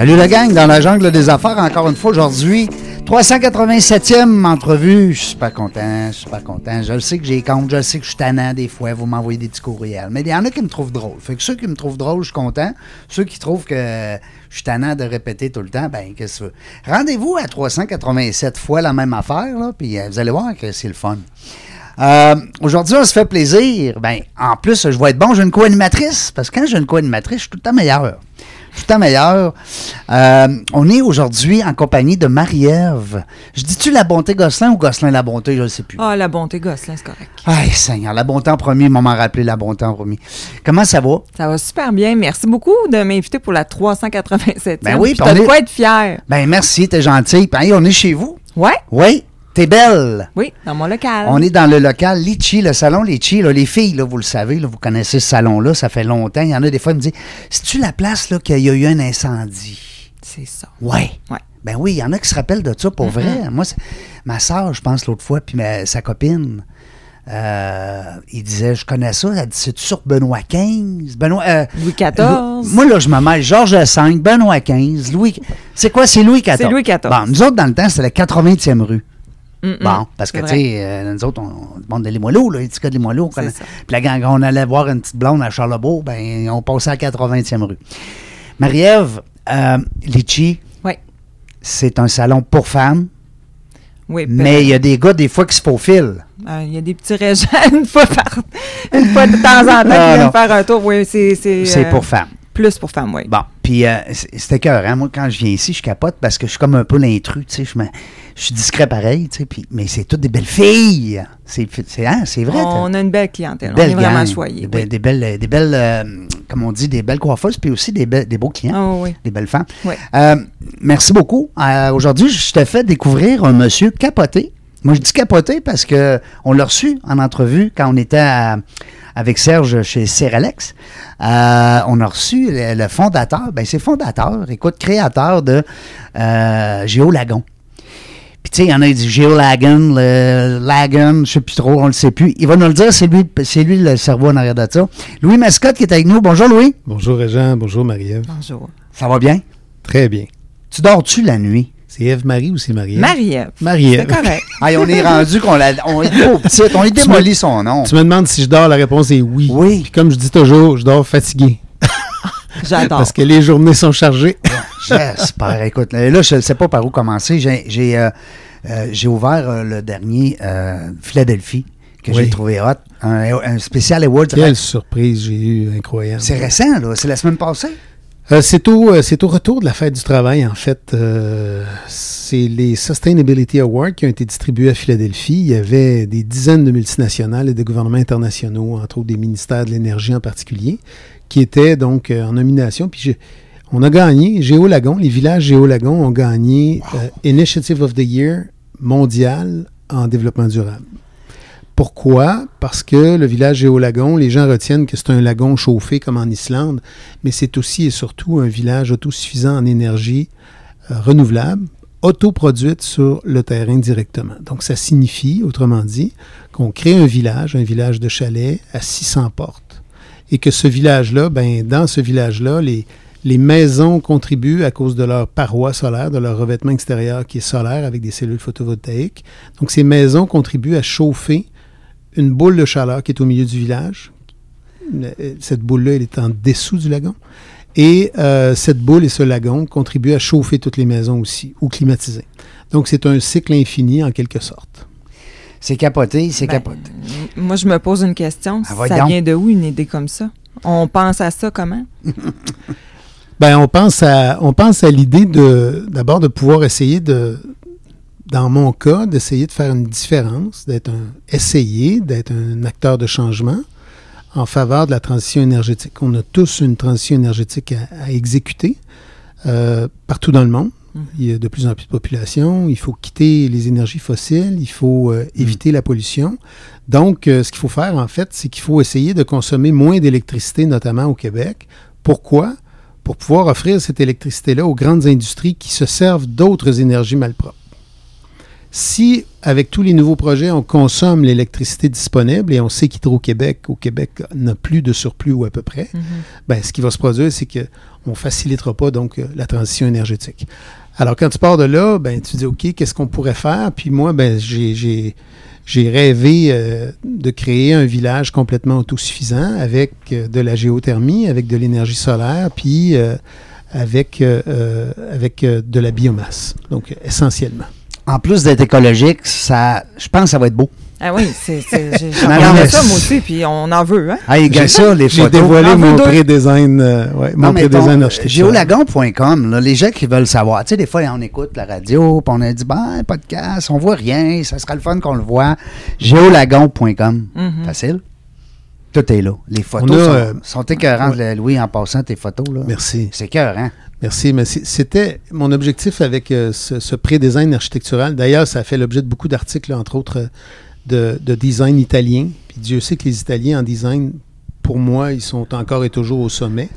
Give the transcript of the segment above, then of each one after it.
Salut la gang, dans la jungle des affaires, encore une fois aujourd'hui. 387e entrevue. Je suis super content, je suis super content. Je le sais que j'ai compte, je le sais que je suis tannant des fois, vous m'envoyez des petits courriels. Mais il y en a qui me trouvent drôle. Fait que ceux qui me trouvent drôle, je suis content. Ceux qui trouvent que je suis tannant de répéter tout le temps, ben qu'est-ce que. Rendez-vous à 387 fois la même affaire, là, puis euh, vous allez voir que c'est le fun. Euh, Aujourd'hui, on se fait plaisir. Ben, en plus, je vais être bon, j'ai une co-animatrice, parce que quand j'ai une co-animatrice, je suis tout le temps meilleur. Tout temps meilleur. Euh, on est aujourd'hui en compagnie de Marie-Ève. Je dis-tu la bonté Gosselin ou Gosselin la bonté, je ne sais plus. Ah, la bonté Gosselin, c'est correct. Aïe, Seigneur, la bonté en premier, maman rappelé la bonté en premier. Comment ça va? Ça va super bien. Merci beaucoup de m'inviter pour la 387e. Ben oui, Puis on de est- quoi être fier. Ben merci, t'es gentil. Puis, hey, on est chez vous. Ouais? Oui, belle. Oui, dans mon local. On est dans le local Litchi, le salon Litchi. Là, les filles, là, vous le savez, là, vous connaissez ce salon-là, ça fait longtemps. Il y en a des fois qui me disent C'est-tu la place là, qu'il y a eu un incendie? C'est ça. Ouais. Ouais. Ben oui, il y en a qui se rappellent de ça pour vrai. Moi, c'est- ma soeur, je pense, l'autre fois, puis ma- sa copine, euh, il disait Je connais ça. Elle dit C'est-tu sur Benoît XV Benoît. euh, Louis XIV. Moi, là, je me mêle Georges V, Benoît XV, Louis. C'est quoi? C'est Louis XIV. C'est Louis XIV. Bon, nous autres, dans le temps, c'était la 80e rue. Bon, parce que, tu sais, euh, nous autres, on, on demande de Limoilou, là, les petits gars de Limoilou. Puis là, quand on allait voir une petite blonde à Charlebourg, ben, on passait à la 80e rue. Marie-Ève, euh, Litchi, Ouais. c'est un salon pour femmes, Oui, puis, mais il y a des gars, des fois, qui se faufilent. euh, il y a des petits régents une fois par une fois de temps en temps qui Ah, viennent non. faire un tour. Oui, c'est c'est C'est euh, pour femmes. plus pour femmes, oui. Bon, puis euh, c'était cœur, hein? Moi, quand je viens ici, je capote parce que je suis comme un peu l'intrus, tu sais. Je, je suis discret pareil, tu sais. puis- Mais c'est toutes des belles filles. C'est hein, vrai. On a une belle clientèle. belle on est vraiment choyés. Des, be- oui. des belles, des belles euh, comme on dit, des belles coiffeuses, puis aussi des, be- des beaux clients, Ah oui. des belles femmes. Oui. Euh, merci beaucoup. Euh, Aujourd'hui, je te fais découvrir un monsieur capoté. Moi, je dis capoté parce que on l'a reçu en entrevue quand on était à- avec Serge chez Seralex. Euh, on a reçu le, le fondateur, ben c'est fondateur, écoute, créateur de euh, Géo Lagon. Puis, tu sais, il y en a qui disent Géo Lagon, le Lagon, je sais plus trop, on le sait plus. Il va nous le dire, c'est lui, c'est lui le cerveau en arrière de ça. Louis Mascotte qui est avec nous. Bonjour, Louis. Bonjour Régent, bonjour Marie-Ève. Bonjour. Ça va bien? Très bien. Tu dors-tu la nuit? C'est Ève-Marie ou c'est Marie-Ève? Marie-Ève. C'est Marie-Ève. correct. Hey, on est rendu qu'on l'a, on est trop petite, on lui démolit son nom. Tu me demandes si je dors, la réponse est oui. Oui. Puis comme je dis toujours, je dors fatigué. J'adore. Parce que les journées sont chargées. J'espère. Écoute, là, je ne sais pas par où commencer. J'ai, j'ai, euh, euh, j'ai ouvert euh, le dernier euh, Philadelphie que j'ai trouvé hot. Un, un spécial Award. Quelle surprise j'ai eue, incroyable. C'est récent, là. C'est la semaine passée. Euh, c'est au, euh, c'est au retour de la fête du travail, en fait. Euh, c'est les Sustainability Awards qui ont été distribués à Philadelphie. Il y avait des dizaines de multinationales et de gouvernements internationaux, entre autres des ministères de l'énergie en particulier, qui étaient donc en nomination. Puis on a gagné, Géolagon, les villages Géolagon ont gagné euh, Initiative of the Year mondial en développement durable. Pourquoi? Parce que le village Géolagon, les gens retiennent que c'est un lagon chauffé comme en Islande, mais c'est aussi et surtout un village autosuffisant en énergie euh, renouvelable, autoproduite sur le terrain directement. Donc ça signifie, autrement dit, qu'on crée un village, un village de chalets à 600 portes, et que ce village-là, ben, dans ce village-là, les maisons contribuent à cause de leur paroi solaire, de leur revêtement extérieur qui est solaire avec des cellules photovoltaïques. Donc ces maisons contribuent à chauffer une boule de chaleur qui est au milieu du village. Euh, Cette boule-là, elle est en dessous du lagon. Et euh, cette boule et ce lagon contribuent à chauffer toutes les maisons aussi, ou climatiser. Donc c'est un cycle infini en quelque sorte. C'est capoté, c'est Ben, capoté. Moi, je me pose une question. Ah, ça donc. vient de où une idée comme ça? On pense à ça comment? Ben, on pense à, on pense à l'idée de, d'abord de pouvoir essayer de, dans mon cas, d'essayer de faire une différence, d'être un essayer, d'être un acteur de changement en faveur de la transition énergétique. On a tous une transition énergétique à, à exécuter euh, partout dans le monde. Mhm. Il y a de plus en plus de population. Il faut quitter les énergies fossiles. Il faut euh, éviter la pollution. Donc, euh, ce qu'il faut faire, en fait, c'est qu'il faut essayer de consommer moins d'électricité, notamment au Québec. Pourquoi? Pour pouvoir offrir cette électricité-là aux grandes industries qui se servent d'autres énergies malpropres. Si, avec tous les nouveaux projets, on consomme l'électricité disponible, et on sait qu'Hydro-Québec, au Québec, n'a plus de surplus ou à peu près, Mhm. ben, ce qui va se produire, c'est qu'on ne facilitera pas donc euh, la transition énergétique. Alors, quand tu pars de là, ben, tu dis, OK, qu'est-ce qu'on pourrait faire? Puis moi, ben, j'ai, rêvé euh, de créer un village complètement autosuffisant avec euh, de la géothermie, avec de l'énergie solaire, puis euh, avec, avec de la biomasse, donc essentiellement. En plus d'être écologique, ça, je pense que ça va être beau. Ah oui, c'est, j'ai j'ai mais ça, moi aussi, puis on en veut, hein? Hey, regarde ça, les J'ai photos. dévoilé En mon pré-design, euh, ouais, mon pré-design géolagon.com, les gens qui veulent savoir, tu sais, des fois, on écoute la radio, puis on a dit, ben, podcast, on voit rien, ça sera le fun qu'on le voit. Géolagon.com, Mhm. facile. Tout est là. Les photos On a, sont, euh, sont écœurantes, Louis, en passant tes photos. Là. Merci. C'est écœurant. Merci, mais c'était mon objectif avec euh, ce, ce pré-design architectural. D'ailleurs, ça a fait l'objet de beaucoup d'articles, entre autres, euh, de, de design italien. Puis Dieu sait que les Italiens en design, pour moi, ils sont encore et toujours au sommet.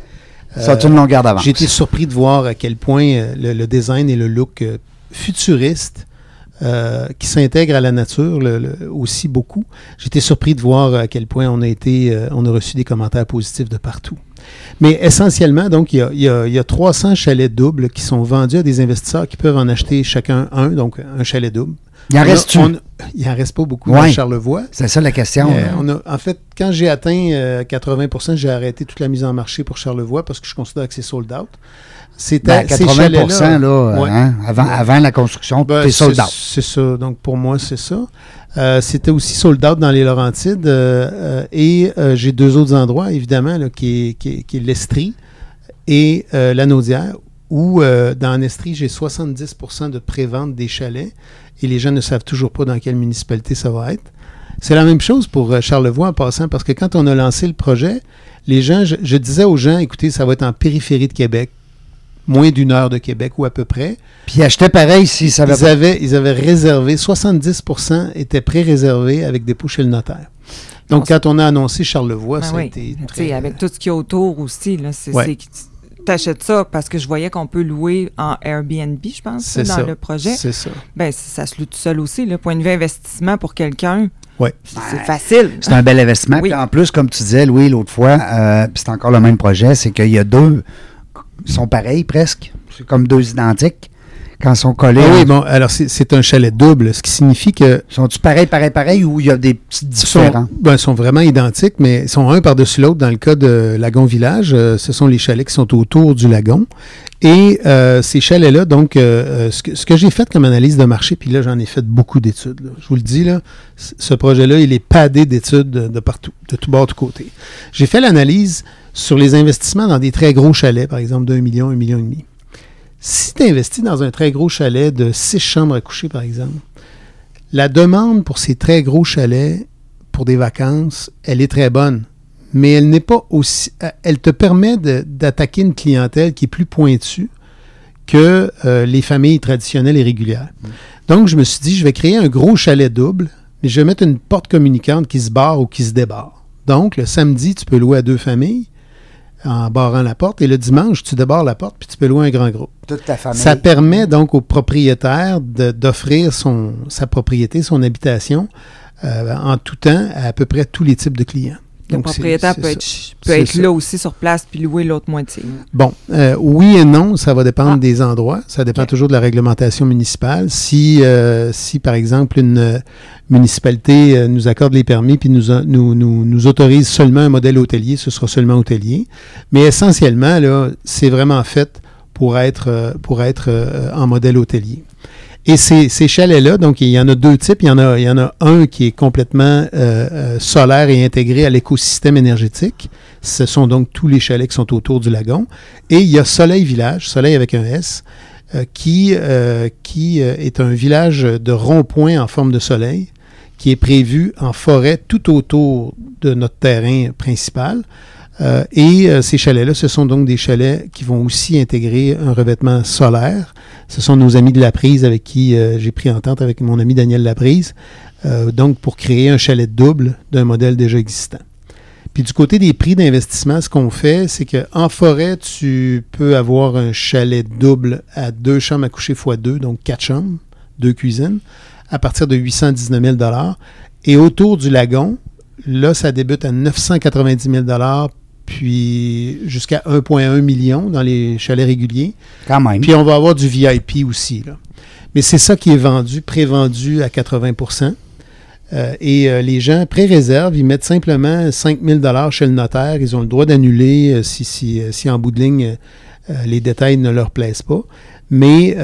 Ça a Euh, une longueur d'avance. J'ai été surpris de voir à quel point le, le design et le look futuriste euh, qui s'intègre à la nature aussi beaucoup. Été surpris de voir à quel point on a été, euh, on a reçu des commentaires positifs de partout. Mais essentiellement, donc, il y a, il y il y a 300 chalets doubles qui sont vendus à des investisseurs qui peuvent en acheter chacun un, donc un chalet double. Il en reste-tu? on- Il en reste pas beaucoup Ouais. à Charlevoix. C'est ça la question. Euh, on a, en fait, quand j'ai atteint euh, 80% j'ai arrêté toute la mise en marché pour Charlevoix parce que je considère que c'est sold out. C'était Ben, ces 80 chalets-là- là, Ouais. hein, avant, avant la construction, Ben, t'es sold c'est- out. C'est ça. Donc, pour moi, c'est ça. Euh, C'était aussi sold out dans les Laurentides. euh, euh, et euh, j'ai deux autres endroits, évidemment, là, qui est, qui est- qui est l'Estrie et euh, la Naudière, où euh, dans l'Estrie, j'ai 70% de prévente des chalets et les gens ne savent toujours pas dans quelle municipalité ça va être. C'est la même chose pour euh, Charlevoix en passant, parce que quand on a lancé le projet, les gens, je, je disais aux gens, écoutez, ça va être en périphérie de Québec, moins d'une heure de Québec ou à peu près. Puis acheter pareil si ça va Ils avaient, ils avaient réservé, 70 étaient pré-réservés avec dépôt chez le notaire. Donc, Non, quand on a annoncé Charlevoix, Ben ça a oui. été très... avec tout ce qu'il y a autour aussi, là, c'est, Ouais. T'achètes ça parce que je voyais qu'on peut louer en Airbnb, je pense, C'est dans ça. le projet. C'est ça. Ben, ça se loue tout seul aussi, le point de vue investissement pour quelqu'un. Ouais. C'est c'est facile. C'est un bel investissement. Oui. Puis en plus, comme tu disais, Louis, l'autre fois, euh, c'est encore le même projet, c'est qu'il y a deux, ils sont pareils presque. C'est comme deux identiques. Quand sont collés, Ah oui, bon, alors c'est- c'est un chalet double, ce qui signifie que sont-ils pareils, pareils, pareils, ou il y a des petites Ils différences? ben, ils sont vraiment identiques, mais ils sont un par-dessus l'autre. Dans le cas de Lagon Village, euh, ce sont les chalets qui sont autour du lagon. Et euh, ces chalets-là, donc, euh, euh, ce que, ce que j'ai fait comme analyse de marché, puis là, j'en ai fait beaucoup d'études. Je vous le dis, là, ce projet-là, il est padé d'études de, de partout, de tout bord, de côté. J'ai fait l'analyse sur les investissements dans des très gros chalets, par exemple d'un million, un million et demi. Si tu investis dans un très gros chalet de six chambres à coucher, par exemple, la demande pour ces très gros chalets pour des vacances, elle est très bonne. Mais elle n'est pas aussi. euh, Elle te permet d'attaquer une clientèle qui est plus pointue que euh, les familles traditionnelles et régulières. Donc, je me suis dit, je vais créer un gros chalet double, mais je vais mettre une porte communicante qui se barre ou qui se débarre. Donc, le samedi, tu peux louer à deux familles en barrant la porte, et le dimanche, tu débarres la porte, puis tu peux louer un grand groupe. Toute ta famille. Ça permet donc au propriétaire d'offrir son, sa propriété, son habitation, euh, en tout temps à à peu près tous les types de clients. Le Donc, propriétaire peut être, peut là aussi sur place puis louer l'autre moitié. Bon, euh, oui et non, ça va dépendre Ah. des endroits. Ça dépend toujours de la réglementation municipale. Si, euh, si par exemple, une euh, municipalité euh, nous accorde les permis puis nous, a- nous, nous, nous autorise seulement un modèle hôtelier, ce sera seulement hôtelier. Mais essentiellement, là, c'est vraiment fait pour être, pour être en modèle hôtelier. Et ces, ces chalets-là, donc il y en a deux types. Il y en a, il en a un qui est complètement euh, euh, solaire et intégré à l'écosystème énergétique. Ce sont donc tous les chalets qui sont autour du lagon. Et il y a Soleil Village, Soleil avec un S, euh, qui, qui est un village de rond-point en forme de soleil qui est prévu en forêt tout autour de notre terrain principal. Euh, et euh, ces chalets-là, ce sont donc des chalets qui vont aussi intégrer un revêtement solaire. Ce sont nos amis de la prise avec qui euh, j'ai pris entente avec mon ami Daniel Laprise, donc pour créer un chalet double d'un modèle déjà existant. Puis du côté des prix d'investissement, ce qu'on fait, c'est qu'en forêt, tu peux avoir un chalet double à deux chambres à coucher x deux, donc quatre chambres, deux cuisines, à partir de 819 000 Et autour du lagon, là, ça débute à 990 000 puis jusqu'à 1,1 million dans les chalets réguliers. Quand même. Puis on va avoir du VIP aussi. Là. Mais c'est ça qui est vendu, pré-vendu à 80% Euh, Et euh, les gens pré-réservent, ils mettent simplement 5 000 chez le notaire. Ils ont le droit d'annuler euh, si, si, euh, si en bout de ligne, les détails ne leur plaisent pas. Mais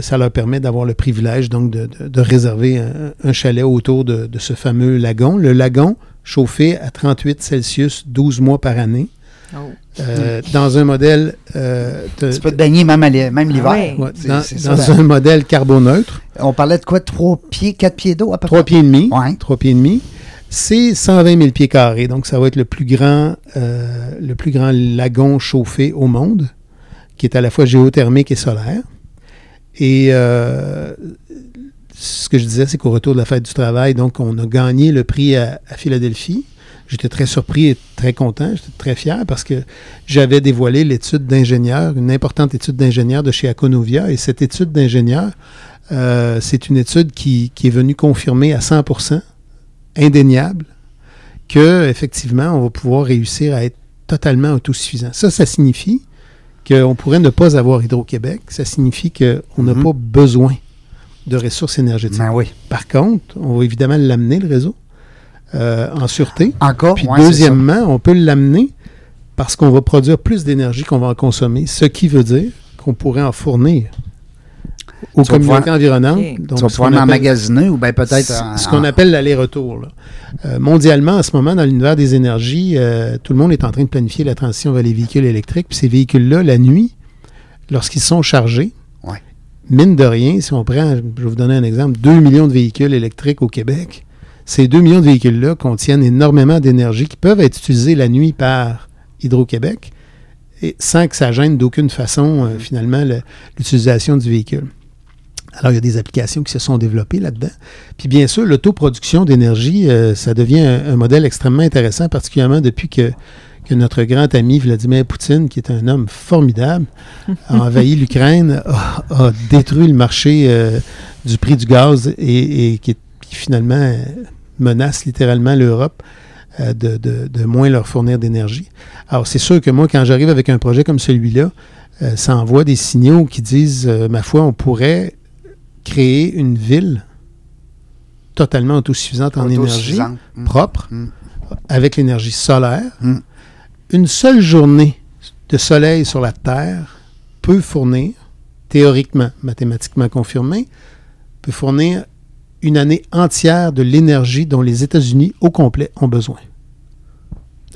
ça leur permet d'avoir le privilège donc de, de- de réserver un, un chalet autour de, de ce fameux lagon. Le lagon chauffé à 38 Celsius 12 mois par année. Oh. Euh, Dans un modèle... euh, te- Tu peux te baigner même, l'hiver. ouais. Ouais, C'est- dans un modèle carboneutre, On parlait de quoi? Trois pieds, quatre pieds d'eau à peu trois près? pieds et demi, Ouais. trois pieds et demi, c'est 120 000 pieds carrés. Donc, ça va être le plus grand, euh, le plus grand lagon chauffé au monde, qui est à la fois géothermique et solaire. Et euh, ce que je disais, c'est qu'au retour de la fête du travail, donc, on a gagné le prix à, à Philadelphie. J'étais très surpris et très content, j'étais très fier parce que j'avais dévoilé l'étude d'ingénieur, une importante étude d'ingénieur de chez Aconovia. Et cette étude d'ingénieur, euh, c'est une étude qui, qui est venue confirmer à 100% indéniable que effectivement on va pouvoir réussir à être totalement autosuffisant. Ça, ça signifie qu'on pourrait ne pas avoir Hydro-Québec. Ça signifie qu'on n'a Mhm. pas besoin de ressources énergétiques. Ben oui. Par contre, on va évidemment l'amener, le réseau, euh, en sûreté. Encore? Puis Ouais, deuxièmement, on peut l'amener parce qu'on va produire plus d'énergie qu'on va en consommer, ce qui veut dire qu'on pourrait en fournir aux Tu communautés pouvoir- environnantes. Ok. Donc. Tu vas pouvoir qu'on appelle- l'emmagasiner ou bien peut-être... ce en- ce qu'on appelle l'aller-retour. Euh, mondialement, en ce moment, dans l'univers des énergies, euh, tout le monde est en train de planifier la transition vers les véhicules électriques. Puis ces véhicules-là, la nuit, lorsqu'ils sont chargés. Mine de rien, si on prend, je vais vous donner un exemple, 2 millions de véhicules électriques au Québec, ces 2 millions de véhicules-là contiennent énormément d'énergie qui peuvent être utilisés la nuit par Hydro-Québec et sans que ça gêne d'aucune façon, euh, finalement, le- l'utilisation du véhicule. Alors, il y a des applications qui se sont développées là-dedans. Puis, bien sûr, l'autoproduction d'énergie, euh, ça devient un, un modèle extrêmement intéressant, particulièrement depuis que, que notre grand ami Vladimir Poutine, qui est un homme formidable, a envahi l'Ukraine, a, a détruit le marché euh, du prix du gaz et, et qui, est- qui finalement euh, menace littéralement l'Europe euh, de, de- de moins leur fournir d'énergie. Alors, c'est sûr que moi, quand j'arrive avec un projet comme celui-là, euh, ça envoie des signaux qui disent, ma foi, on pourrait créer une ville totalement autosuffisante en énergie, autosuffisante. Mm. propre, Mm. avec l'énergie solaire. Mm. Une seule journée de soleil sur la Terre peut fournir, théoriquement, mathématiquement confirmé, peut fournir une année entière de l'énergie dont les États-Unis au complet ont besoin.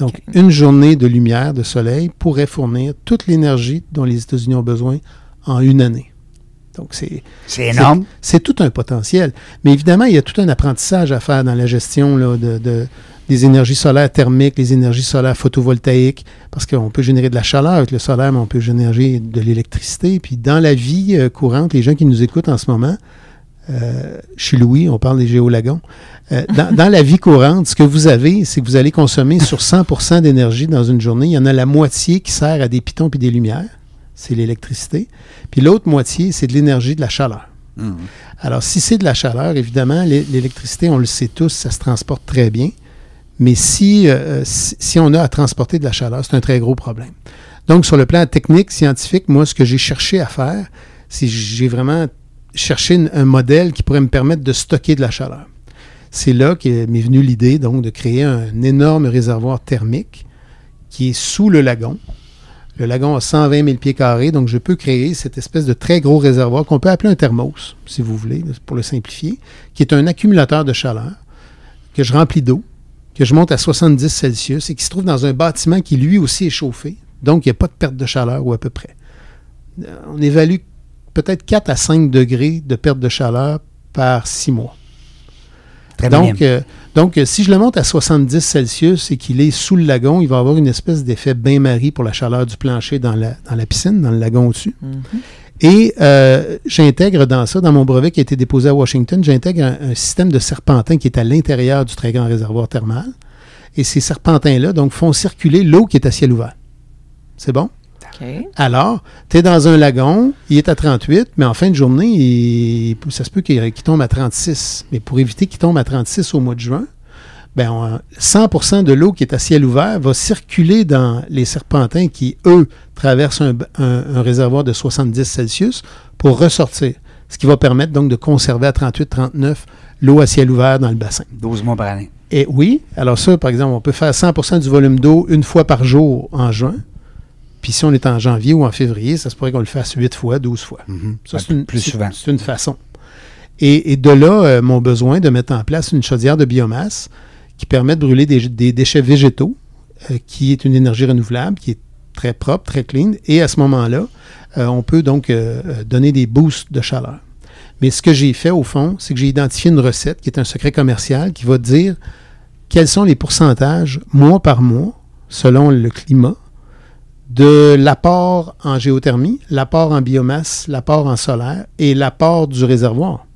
Donc, une journée de lumière, de soleil, pourrait fournir toute l'énergie dont les États-Unis ont besoin en une année. Donc, c'est C'est énorme. c'est tout un potentiel. Mais évidemment, il y a tout un apprentissage à faire dans la gestion là, de, de- des énergies solaires thermiques, les énergies solaires photovoltaïques, parce qu'on peut générer de la chaleur avec le solaire, mais on peut générer de l'électricité. Puis dans la vie euh, courante, les gens qui nous écoutent en ce moment, euh, je suis Louis, on parle des géolagons. Euh, dans, dans la vie courante, ce que vous avez, c'est que vous allez consommer sur 100% d'énergie dans une journée. Il y en a la moitié qui sert à des pitons et des lumières. C'est l'électricité. Puis l'autre moitié, c'est de l'énergie de la chaleur. Mm. Alors, si c'est de la chaleur, évidemment, l'é- l'électricité, on le sait tous, ça se transporte très bien. Mais si, euh, si, on a à transporter de la chaleur, c'est un très gros problème. Donc, sur le plan technique, scientifique, moi, ce que j'ai cherché à faire, c'est j'ai vraiment cherché un modèle qui pourrait me permettre de stocker de la chaleur. C'est là qu'est m'est venue l'idée, donc, de créer un énorme réservoir thermique qui est sous le lagon. Le lagon a 120 000 pieds carrés, donc je peux créer cette espèce de très gros réservoir qu'on peut appeler un thermos, si vous voulez, pour le simplifier, qui est un accumulateur de chaleur que je remplis d'eau, que je monte à 70 Celsius et qui se trouve dans un bâtiment qui lui aussi est chauffé. Donc, il n'y a pas de perte de chaleur ou à peu près. Euh, On évalue peut-être 4 à 5 degrés de perte de chaleur par 6 mois. Très Donc, euh, donc, euh, si je le monte à 70 Celsius et qu'il est sous le lagon, il va avoir une espèce d'effet bain-marie pour la chaleur du plancher dans la, dans la piscine, dans le lagon au-dessus. Et euh, j'intègre dans ça, dans mon brevet qui a été déposé à Washington, j'intègre un, un système de serpentin qui est à l'intérieur du très grand réservoir thermal. Et ces serpentins-là, donc, font circuler l'eau qui est à ciel ouvert. C'est bon? OK. Alors, tu es dans un lagon, il est à 38, mais en fin de journée, il- ça se peut qu'il qu'il tombe à 36. Mais pour éviter qu'il tombe à 36 au mois de juin, ben, on- 100% de l'eau qui est à ciel ouvert va circuler dans les serpentins qui, eux, traversent un, un- un réservoir de 70 Celsius pour ressortir. Ce qui va permettre donc de conserver à 38-39 l'eau à ciel ouvert dans le bassin. 12 mois par année. Et oui, alors ça, par exemple, on peut faire 100% du volume d'eau une fois par jour en juin. Puis si on est en janvier ou en février, ça se pourrait qu'on le fasse 8 fois, 12 fois. Mhm. Ça, c'est une, plus souvent. c'est une façon. Et, et de là, euh, mon besoin de mettre en place une chaudière de biomasse qui permet de brûler des, déchets végétaux, euh, qui est une énergie renouvelable, qui est très propre, très clean. Et à ce moment-là, euh, on peut donc euh, donner des boosts de chaleur. Mais ce que j'ai fait, au fond, c'est que j'ai identifié une recette qui est un secret commercial qui va dire quels sont les pourcentages, mois par mois, selon le climat, de l'apport en géothermie, l'apport en biomasse, l'apport en solaire et l'apport du réservoir.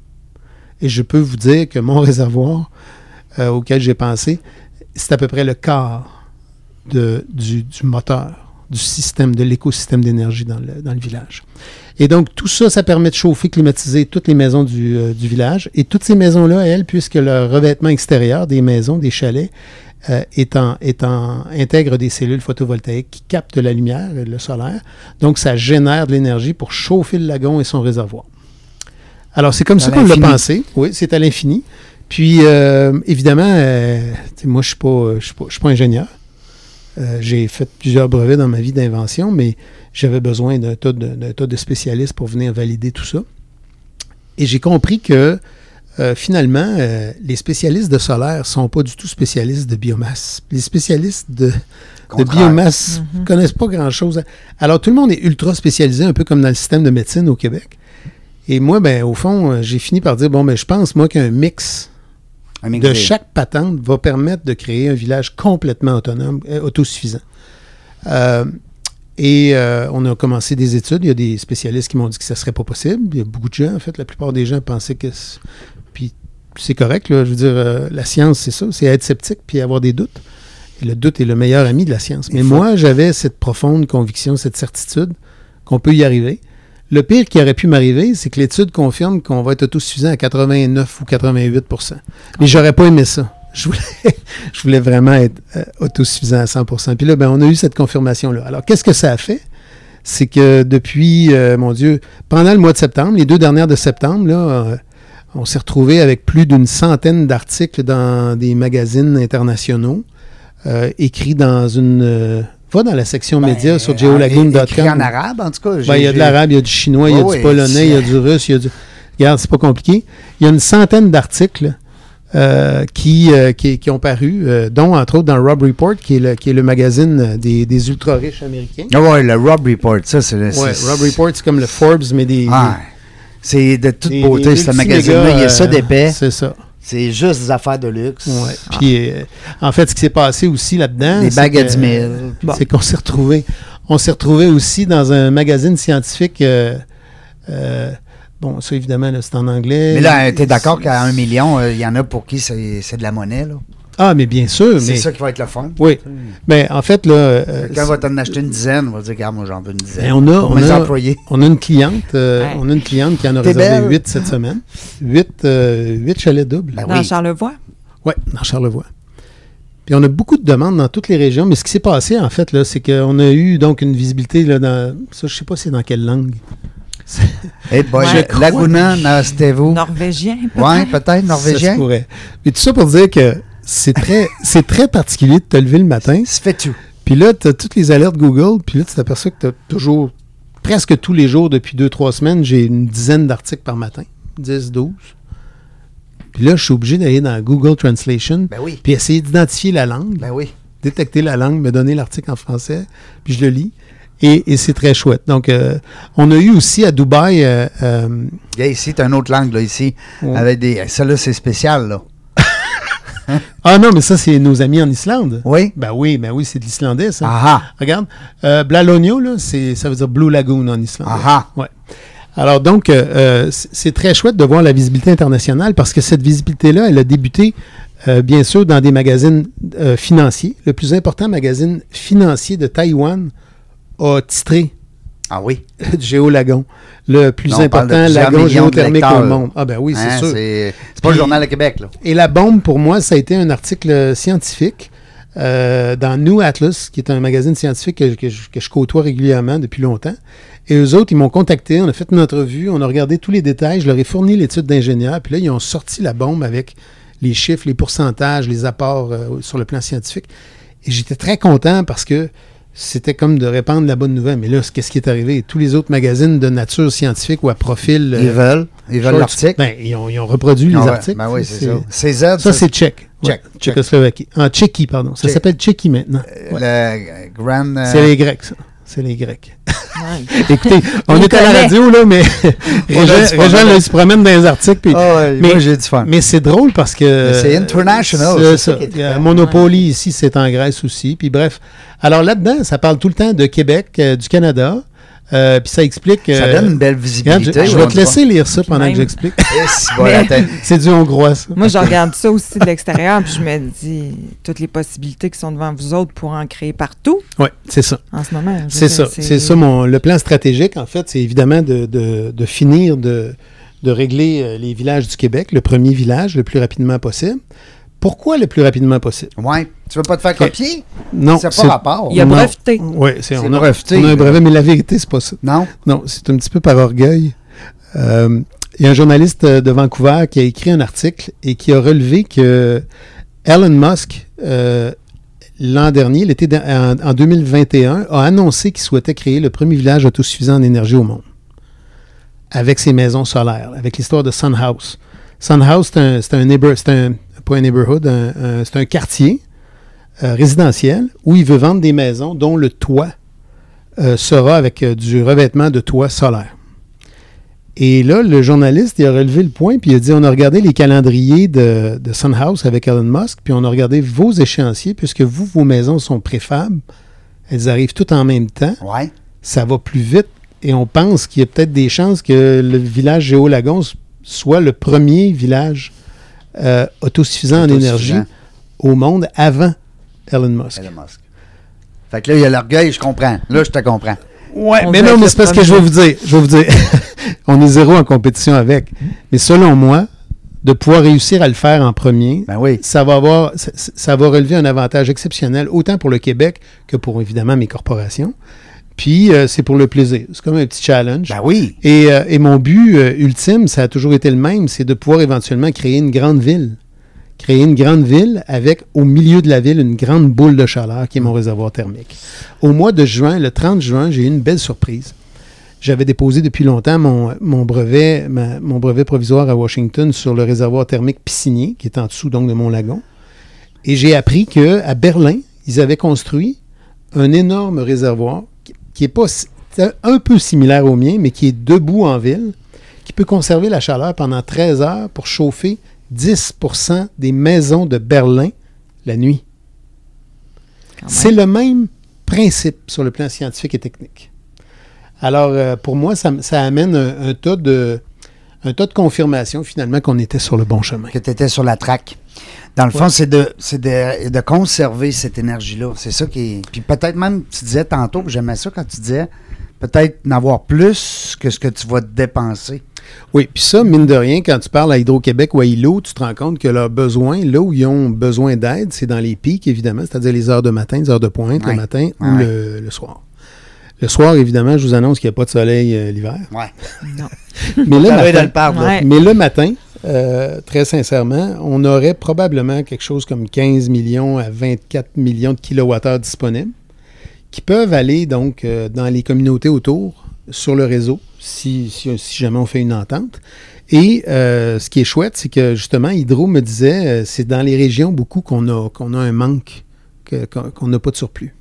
Et je peux vous dire que mon réservoir euh, auquel j'ai pensé, c'est à peu près le quart de- du, du moteur, du système, de l'écosystème d'énergie dans le, dans le village. Et donc, tout ça, ça permet de chauffer, climatiser toutes les maisons du, euh, du village. Et toutes ces maisons-là, elles, puisque le revêtement extérieur des maisons, des chalets, euh, est en- est en- intègre des cellules photovoltaïques qui captent la lumière, le solaire. Donc, ça génère de l'énergie pour chauffer le lagon et son réservoir. Alors, c'est comme ça qu'on l'a pensé. Oui, c'est à l'infini. Puis, euh, évidemment, euh, moi, je ne suis, pas- suis ingénieur. Euh, j'ai fait plusieurs brevets dans ma vie d'invention, mais j'avais besoin d'un tas, de, d'un tas de spécialistes pour venir valider tout ça. Et j'ai compris que euh, finalement, euh, les spécialistes de solaire ne sont pas du tout spécialistes de biomasse. Les spécialistes de, biomasse ne connaissent pas grand-chose. Alors, tout le monde est ultra spécialisé, un peu comme dans le système de médecine au Québec. Et moi, ben, au fond, j'ai fini par dire, bon, ben, je pense, moi, qu'un mix Un mix de chaque patente va permettre de créer un village complètement autonome, autosuffisant. Euh, et euh, on a commencé des études. Il y a des spécialistes qui m'ont dit que ça ne serait pas possible. Il y a beaucoup de gens, en fait, la plupart des gens pensaient que. Puis c'est correct, là, je veux dire, euh, la science, c'est ça, c'est être sceptique puis avoir des doutes. Et le doute est le meilleur ami de la science. Mais moi, j'avais cette profonde conviction, cette certitude qu'on peut y arriver. Le pire qui aurait pu m'arriver, c'est que l'étude confirme qu'on va être autosuffisant à 89 ou 88% Mais j'aurais pas aimé ça. Je voulais, vraiment être euh, autosuffisant à 100% Puis là, ben, on a eu cette confirmation-là. Alors, qu'est-ce que ça a fait? C'est que depuis, euh, mon Dieu, pendant le mois de septembre, les deux dernières de septembre, là, euh, on s'est retrouvé avec plus d'une centaine d'articles dans des magazines internationaux, écrits dans une... va dans la section Ben, médias sur geolagoon.com. en arabe, en tout cas. Ben, il y a de l'arabe, il y a du chinois, il y a Oh, du polonais, il y a du russe, il y a du. Regarde, c'est pas compliqué. Il y a une centaine d'articles euh, qui, euh, qui, qui ont paru, euh, dont entre autres dans Rob Report, qui est le, qui est le magazine des, des ultra-riches américains. Ah ouais, le Rob Report, ça, c'est le. Ouais, Rob Report, c'est comme le Forbes, mais des. Ah, c'est de toute des- beauté, ce magazine-là. Il y a ça d'épais. C'est ça. C'est juste des affaires de luxe. Ouais. Puis, euh, en fait, ce qui s'est passé aussi là-dedans. Des c'est bagues à que- 10 000. Bon. C'est qu'on s'est retrouvé, on s'est retrouvé aussi dans un magazine scientifique. euh, euh, bon, ça évidemment, c'est en anglais. Mais là, t'es d'accord qu'à un million, euh, il y en a pour qui c'est de la monnaie, là? Ah, mais bien sûr. C'est Mais, ça qui va être le fun. Oui. Mais en fait, là. euh, Quelqu'un va t'en acheter une dizaine, on va dire, regarde, moi, j'en veux une dizaine. Ben, on a- on mes a- employés. on a une cliente, euh, on a une cliente qui en a réservé belle. 8 cette semaine. 8, chalets doubles. Ben Dans oui. Charlevoix? Oui, dans Charlevoix. Puis on a beaucoup de demandes dans toutes les régions, mais ce qui s'est passé, en fait, là, c'est qu'on a eu donc une visibilité là, dans. Ça, je sais pas c'est dans quelle langue. Eh boy, Ouais. Laguna, Nastevo. Norvégien, peut-être? Ouais, peut-être Ça se norvégien. pourrait. Mais tout ça pour dire que c'est très, c'est très particulier de te lever le matin. Ça fait tout. Puis là, tu as toutes les alertes Google, puis là, tu t'aperçois que tu as toujours, presque tous les jours depuis deux, trois semaines, j'ai une dizaine d'articles par matin, 10, 12. Puis là, je suis obligé d'aller dans Google Translation, Ben oui. puis essayer d'identifier la langue, Ben oui. détecter la langue, me donner l'article en français, puis je le lis. Et, et c'est très chouette. Donc, euh, on a eu aussi à Dubaï. euh, euh, ici, t'as un autre langue, là, ici. Ouais. Avec des. Ça, là, c'est spécial, là. ah non, mais ça, c'est nos amis en Islande. Oui? Ben oui, ben oui, c'est de l'islandais, ça. Ah Regarde, euh, Blalonio, là, ça veut dire Blue Lagoon en Islande. ah. Ah Ouais. Alors donc, euh, c'est très chouette de voir la visibilité internationale parce que cette visibilité-là, elle a débuté euh, bien sûr dans des magazines euh, financiers. Le plus important magazine financier de Taïwan a titré Ah oui. Géolagon, le plus important lagon géothermique au monde. Ah ben oui, c'est Hein, sûr. C'est pas le journal de Québec, là. Et la bombe, pour moi, ça a été un article scientifique euh, dans New Atlas, qui est un magazine scientifique que, que je, que je côtoie régulièrement depuis longtemps. Et eux autres, ils m'ont contacté, on a fait une entrevue, on a regardé tous les détails, je leur ai fourni l'étude d'ingénieur, puis là, ils ont sorti la bombe avec les chiffres, les pourcentages, les apports euh, sur le plan scientifique. Et j'étais très content parce que c'était comme de répandre la bonne nouvelle. Mais là, qu'est-ce qui est arrivé? Tous les autres magazines de nature scientifique ou à profil... Ils euh, veulent. Ils veulent l'article. Ben, ils, ont, ils ont reproduit les Ah ouais, articles. Ben oui, c'est ça. CZ, Ça, c'est tchèque. Tchèque, Ouais, Tchécoslovaquie. En Tchéquie, pardon. Ça s'appelle Tchéquie maintenant. euh, le Grand. euh, C'est les Grecs, ça. C'est les Grecs. Ouais. Écoutez, on Il est à la radio, là, mais Régent, là. il se promène dans les articles. puis- Ah ouais, mais moi, j'ai du fun. mais c'est drôle parce que. Mais c'est international, C'est c'est ça. ça qui est Il y a trippant. Monopoly ici, c'est en Grèce aussi. Puis bref. Alors là-dedans, ça parle tout le temps de Québec, euh, du Canada. Euh, puis ça explique. Ça euh, donne une belle regarde, visibilité. je, je vais te laisser lire ça pendant même- que j'explique. C'est du hongrois, ça. Moi, je regarde ça aussi de l'extérieur, puis je me dis toutes les possibilités qui sont devant vous autres pour en créer partout Oui, c'est ça. en ce moment. C'est ça. C'est ça mon le plan stratégique en fait, c'est évidemment de, de- de finir de, de régler euh, les villages du Québec, le premier village le plus rapidement possible. Pourquoi le plus rapidement possible? Ouais. Tu veux pas te faire copier? Non, C'est pas rapport. Il a non. breveté. Oui, c'est C'est on a, breveté, on a un brevet, mais la vérité c'est pas ça. Non? Non, c'est un petit peu par orgueil. Euh, Il y a un journaliste euh, de Vancouver qui a écrit un article et qui a relevé que Elon Musk, euh, l'an dernier, l'été de- en, en 2021, a annoncé qu'il souhaitait créer le premier village autosuffisant en énergie au monde avec ses maisons solaires, avec l'histoire de Sun House. Sun House, c'est un, c'est un, neighbor- c'est un- pas un neighborhood, un- un- c'est un quartier euh, résidentiel où il veut vendre des maisons dont le toit euh, sera avec euh, du revêtement de toit solaire. Et là, le journaliste, il a relevé le point, puis il a dit, on a regardé les calendriers de, de Sun House avec Elon Musk, puis on a regardé vos échéanciers, puisque vous, vos maisons sont préfables, elles arrivent toutes en même temps, Ouais. ça va plus vite, et on pense qu'il y a peut-être des chances que le village Géolagon soit le premier village euh, autosuffisant en énergie au monde avant Elon Musk. Elon Musk. Fait que là, il y a l'orgueil, je comprends. Là, je te comprends. Ouais, On mais non, mais c'est parce que je vais vous dire, je vais vous dire, on est zéro en compétition avec. Mais selon moi, de pouvoir réussir à le faire en premier, Ben oui. ça va avoir, ça, ça va relever un avantage exceptionnel, autant pour le Québec que pour évidemment mes corporations. Puis euh, c'est pour le plaisir. C'est comme un petit challenge. Ben oui. Et, euh, et mon but euh, ultime, ça a toujours été le même, c'est de pouvoir éventuellement créer une grande ville. Créer une grande ville avec, au milieu de la ville, une grande boule de chaleur qui est mon réservoir thermique. Au mois de juin, le 30 juin, j'ai eu une belle surprise. J'avais déposé depuis longtemps mon, mon brevet, ma- mon brevet provisoire à Washington sur le réservoir thermique Piscinier, qui est en dessous donc de mon lagon. Et j'ai appris qu'à Berlin, ils avaient construit un énorme réservoir qui- est pas un peu similaire au mien, mais qui est debout en ville, qui peut conserver la chaleur pendant 13 heures pour chauffer 10% des maisons de Berlin la nuit. C'est le même principe sur le plan scientifique et technique. Alors, euh, pour moi, ça, ça amène un, un tas de, un tas de confirmation finalement qu'on était sur le bon chemin. Que tu étais sur la traque. Dans le fond, c'est de, c'est de, de conserver cette énergie-là. C'est ça qui est. Puis peut-être même, tu disais tantôt, j'aimais ça quand tu disais, peut-être n'avoir plus que ce que tu vas dépenser. Oui, puis ça, mine de rien, quand tu parles à Hydro-Québec ou à ILO, tu te rends compte que leurs besoins, là où ils ont besoin d'aide, c'est dans les pics, évidemment, c'est-à-dire les heures de matin, les heures de pointe, Ouais. le matin ou le, le soir. Le soir, évidemment, je vous annonce qu'il n'y a pas de soleil euh, l'hiver. Ouais. Non. Mais le Travailler dans matin, le parc, là. Ouais. Mais le matin, euh, très sincèrement, on aurait probablement quelque chose comme 15 millions à 24 millions de kilowattheures disponibles qui peuvent aller donc euh, dans les communautés autour sur le réseau si, si, si jamais on fait une entente. Et euh, ce qui est chouette, c'est que justement, Hydro me disait, euh, c'est dans les régions beaucoup qu'on a, qu'on a un manque, que- qu'on n'a pas de surplus.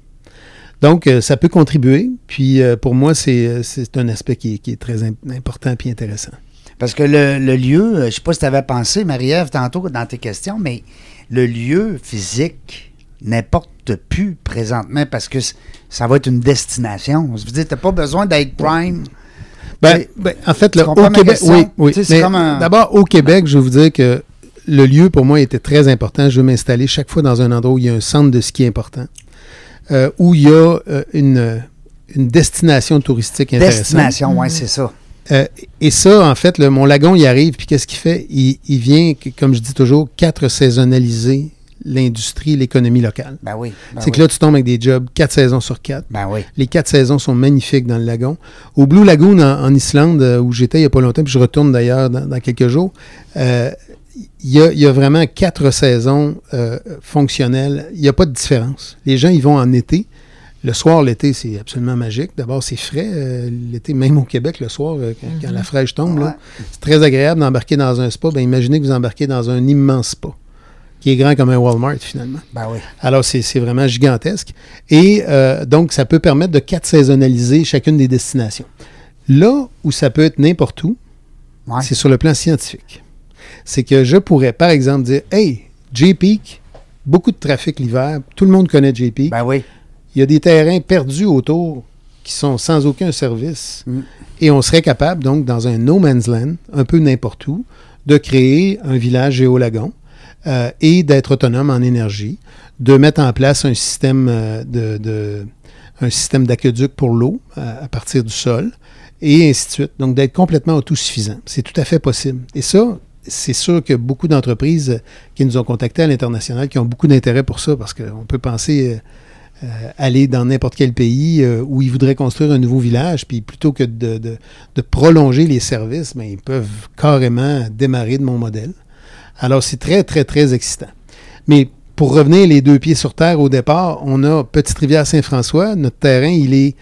Donc, euh, ça peut contribuer. Puis, pour moi, c'est c'est un aspect qui est, qui est très im- important et intéressant. Parce que le, le lieu, je ne sais pas si tu avais pensé, Marie-Ève, tantôt dans tes questions, mais le lieu physique n'importe plus présentement parce que c- ça va être une destination. Je veux dire, tu n'as pas besoin d'être prime. Ben, ben, en fait, le, au Québec, oui, oui. Un- D'abord, au Québec, je vais vous dire que le lieu, pour moi, était très important. Je veux m'installer chaque fois dans un endroit où il y a un centre de ski important, euh, où il y a euh, une, une destination touristique intéressante. Destination, oui, c'est ça. Euh, et ça, en fait, le, mon lagon, il arrive, puis qu'est-ce qu'il fait? Il, il vient, comme je dis toujours, quatre saisonnaliser l'industrie, l'économie locale. Ben oui. ben c'est oui. que là, tu tombes avec des jobs quatre saisons sur quatre. Ben oui. Les quatre saisons sont magnifiques dans le lagon. Au Blue Lagoon, en, en Islande, euh, où j'étais il n'y a pas longtemps, puis je retourne d'ailleurs dans, dans quelques jours, euh, il y, a, il y a vraiment quatre saisons euh, fonctionnelles. Il n'y a pas de différence. Les gens, ils vont en été. Le soir, l'été, c'est absolument magique. D'abord, c'est frais. euh, l'été, même au Québec, le soir, euh, quand, quand la fraîche tombe, Ouais. c'est très agréable d'embarquer dans un spa. Ben, imaginez que vous embarquez dans un immense spa, qui est grand comme un Walmart, finalement. Ben oui. Alors, c'est vraiment gigantesque. Et euh, donc, ça peut permettre de quatre saisonnaliser chacune des destinations. Là où ça peut être n'importe où, Ouais. c'est sur le plan scientifique. C'est que je pourrais, par exemple, dire Hey, J-Peak, beaucoup de trafic l'hiver, tout le monde connaît J-Peak. Ben oui. Il y a des terrains perdus autour qui sont sans aucun service. Mm. Et on serait capable, donc, dans un no man's land, un peu n'importe où, de créer un village géolagon euh, et d'être autonome en énergie, de mettre en place un système euh, de, système d'aqueduc pour l'eau euh, à partir du sol, et ainsi de suite. Donc, d'être complètement autosuffisant. C'est tout à fait possible. Et ça, c'est sûr que beaucoup d'entreprises qui nous ont contactés à l'international, qui ont beaucoup d'intérêt pour ça, parce qu'on peut penser... aller dans n'importe quel pays où ils voudraient construire un nouveau village, puis plutôt que de, de- de prolonger les services, ben, ils peuvent carrément démarrer de mon modèle. Alors, c'est très, très, très excitant. Mais pour revenir les deux pieds sur terre au départ, on a Petite Rivière Saint-François. Notre terrain, il est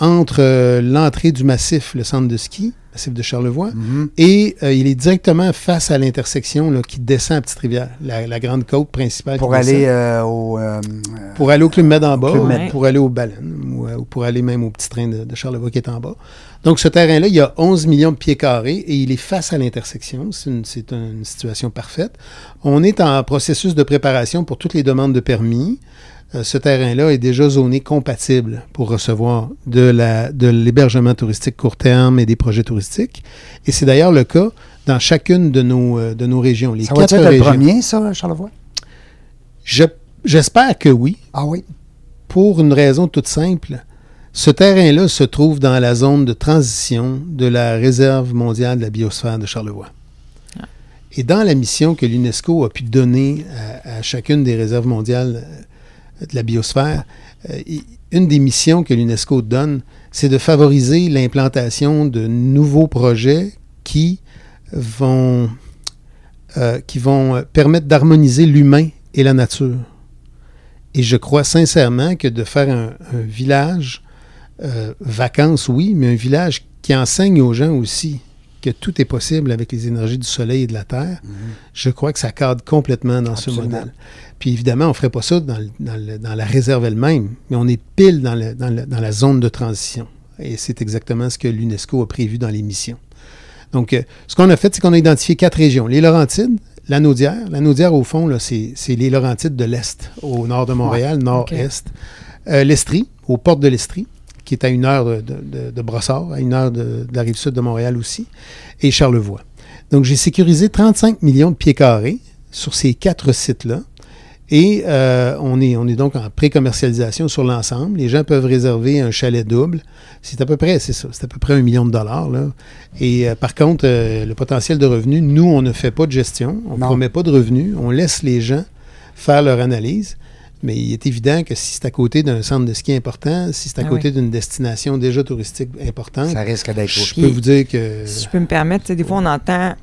entre euh, l'entrée du massif, le centre de ski, massif de Charlevoix, Mhm. et euh, il est directement face à l'intersection qui descend à Petite Rivière, la, la grande côte principale. Pour aller euh, au. euh, Pour aller au Club Med en bas, Club ou Med. pour aller au Baleine, ou, euh, ou pour aller même au petit train de, de Charlevoix qui est en bas. Donc, ce terrain-là, il y a 11 millions de pieds carrés et il est face à l'intersection. C'est une, c'est une situation parfaite. On est en processus de préparation pour toutes les demandes de permis. Euh, ce terrain-là est déjà zoné compatible pour recevoir de la- de l'hébergement touristique court terme et des projets touristiques. Et c'est d'ailleurs le cas dans chacune de nos, euh, de nos régions. Les ça va être le premier, ça, Charlevoix? Je- J'espère que oui Ah oui. pour une raison toute simple. Ce terrain-là se trouve dans la zone de transition de la réserve mondiale de la biosphère de Charlevoix. Et dans la mission que l'UNESCO a pu donner à, à chacune des réserves mondiales euh, de la biosphère, euh, une des missions que l'UNESCO donne, c'est de favoriser l'implantation de nouveaux projets qui vont, euh, euh, permettre d'harmoniser l'humain et la nature. Et je crois sincèrement que de faire un, village, vacances, oui, mais un village qui enseigne aux gens aussi que tout est possible avec les énergies du soleil et de la terre, je crois que ça cadre complètement dans Absolument. ce modèle. Puis évidemment, on ne ferait pas ça dans, le- dans le- dans la réserve elle-même, mais on est pile dans, le- la zone de transition. Et c'est exactement ce que l'UNESCO a prévu dans les missions. Donc, euh, ce qu'on a fait, c'est qu'on a identifié quatre régions. Les Laurentides, la Naudière. La Naudière, au fond, c'est les Laurentides de l'Est, au nord de Montréal, nord-est. Euh, L'Estrie, aux portes de l'Estrie, qui est à une heure de, de- de Brossard, à une heure de, de la rive sud de Montréal aussi, et Charlevoix. Donc, j'ai sécurisé 35 millions de pieds carrés sur ces quatre sites-là. Et euh, on, est, on est donc en pré-commercialisation sur l'ensemble. Les gens peuvent réserver un chalet double. C'est à peu près, c'est ça, c'est à peu près un million de dollars. Là. Et euh, par contre, euh, le potentiel de revenus, nous, on ne fait pas de gestion. On ne promet pas de revenus. On laisse les gens faire leur analyse. Mais il est évident que si c'est à côté d'un centre de ski important, si c'est à Ah côté d'une destination déjà touristique importante, Ça risque d'être je peux vous dire que... Si je peux me permettre, des fois, on entend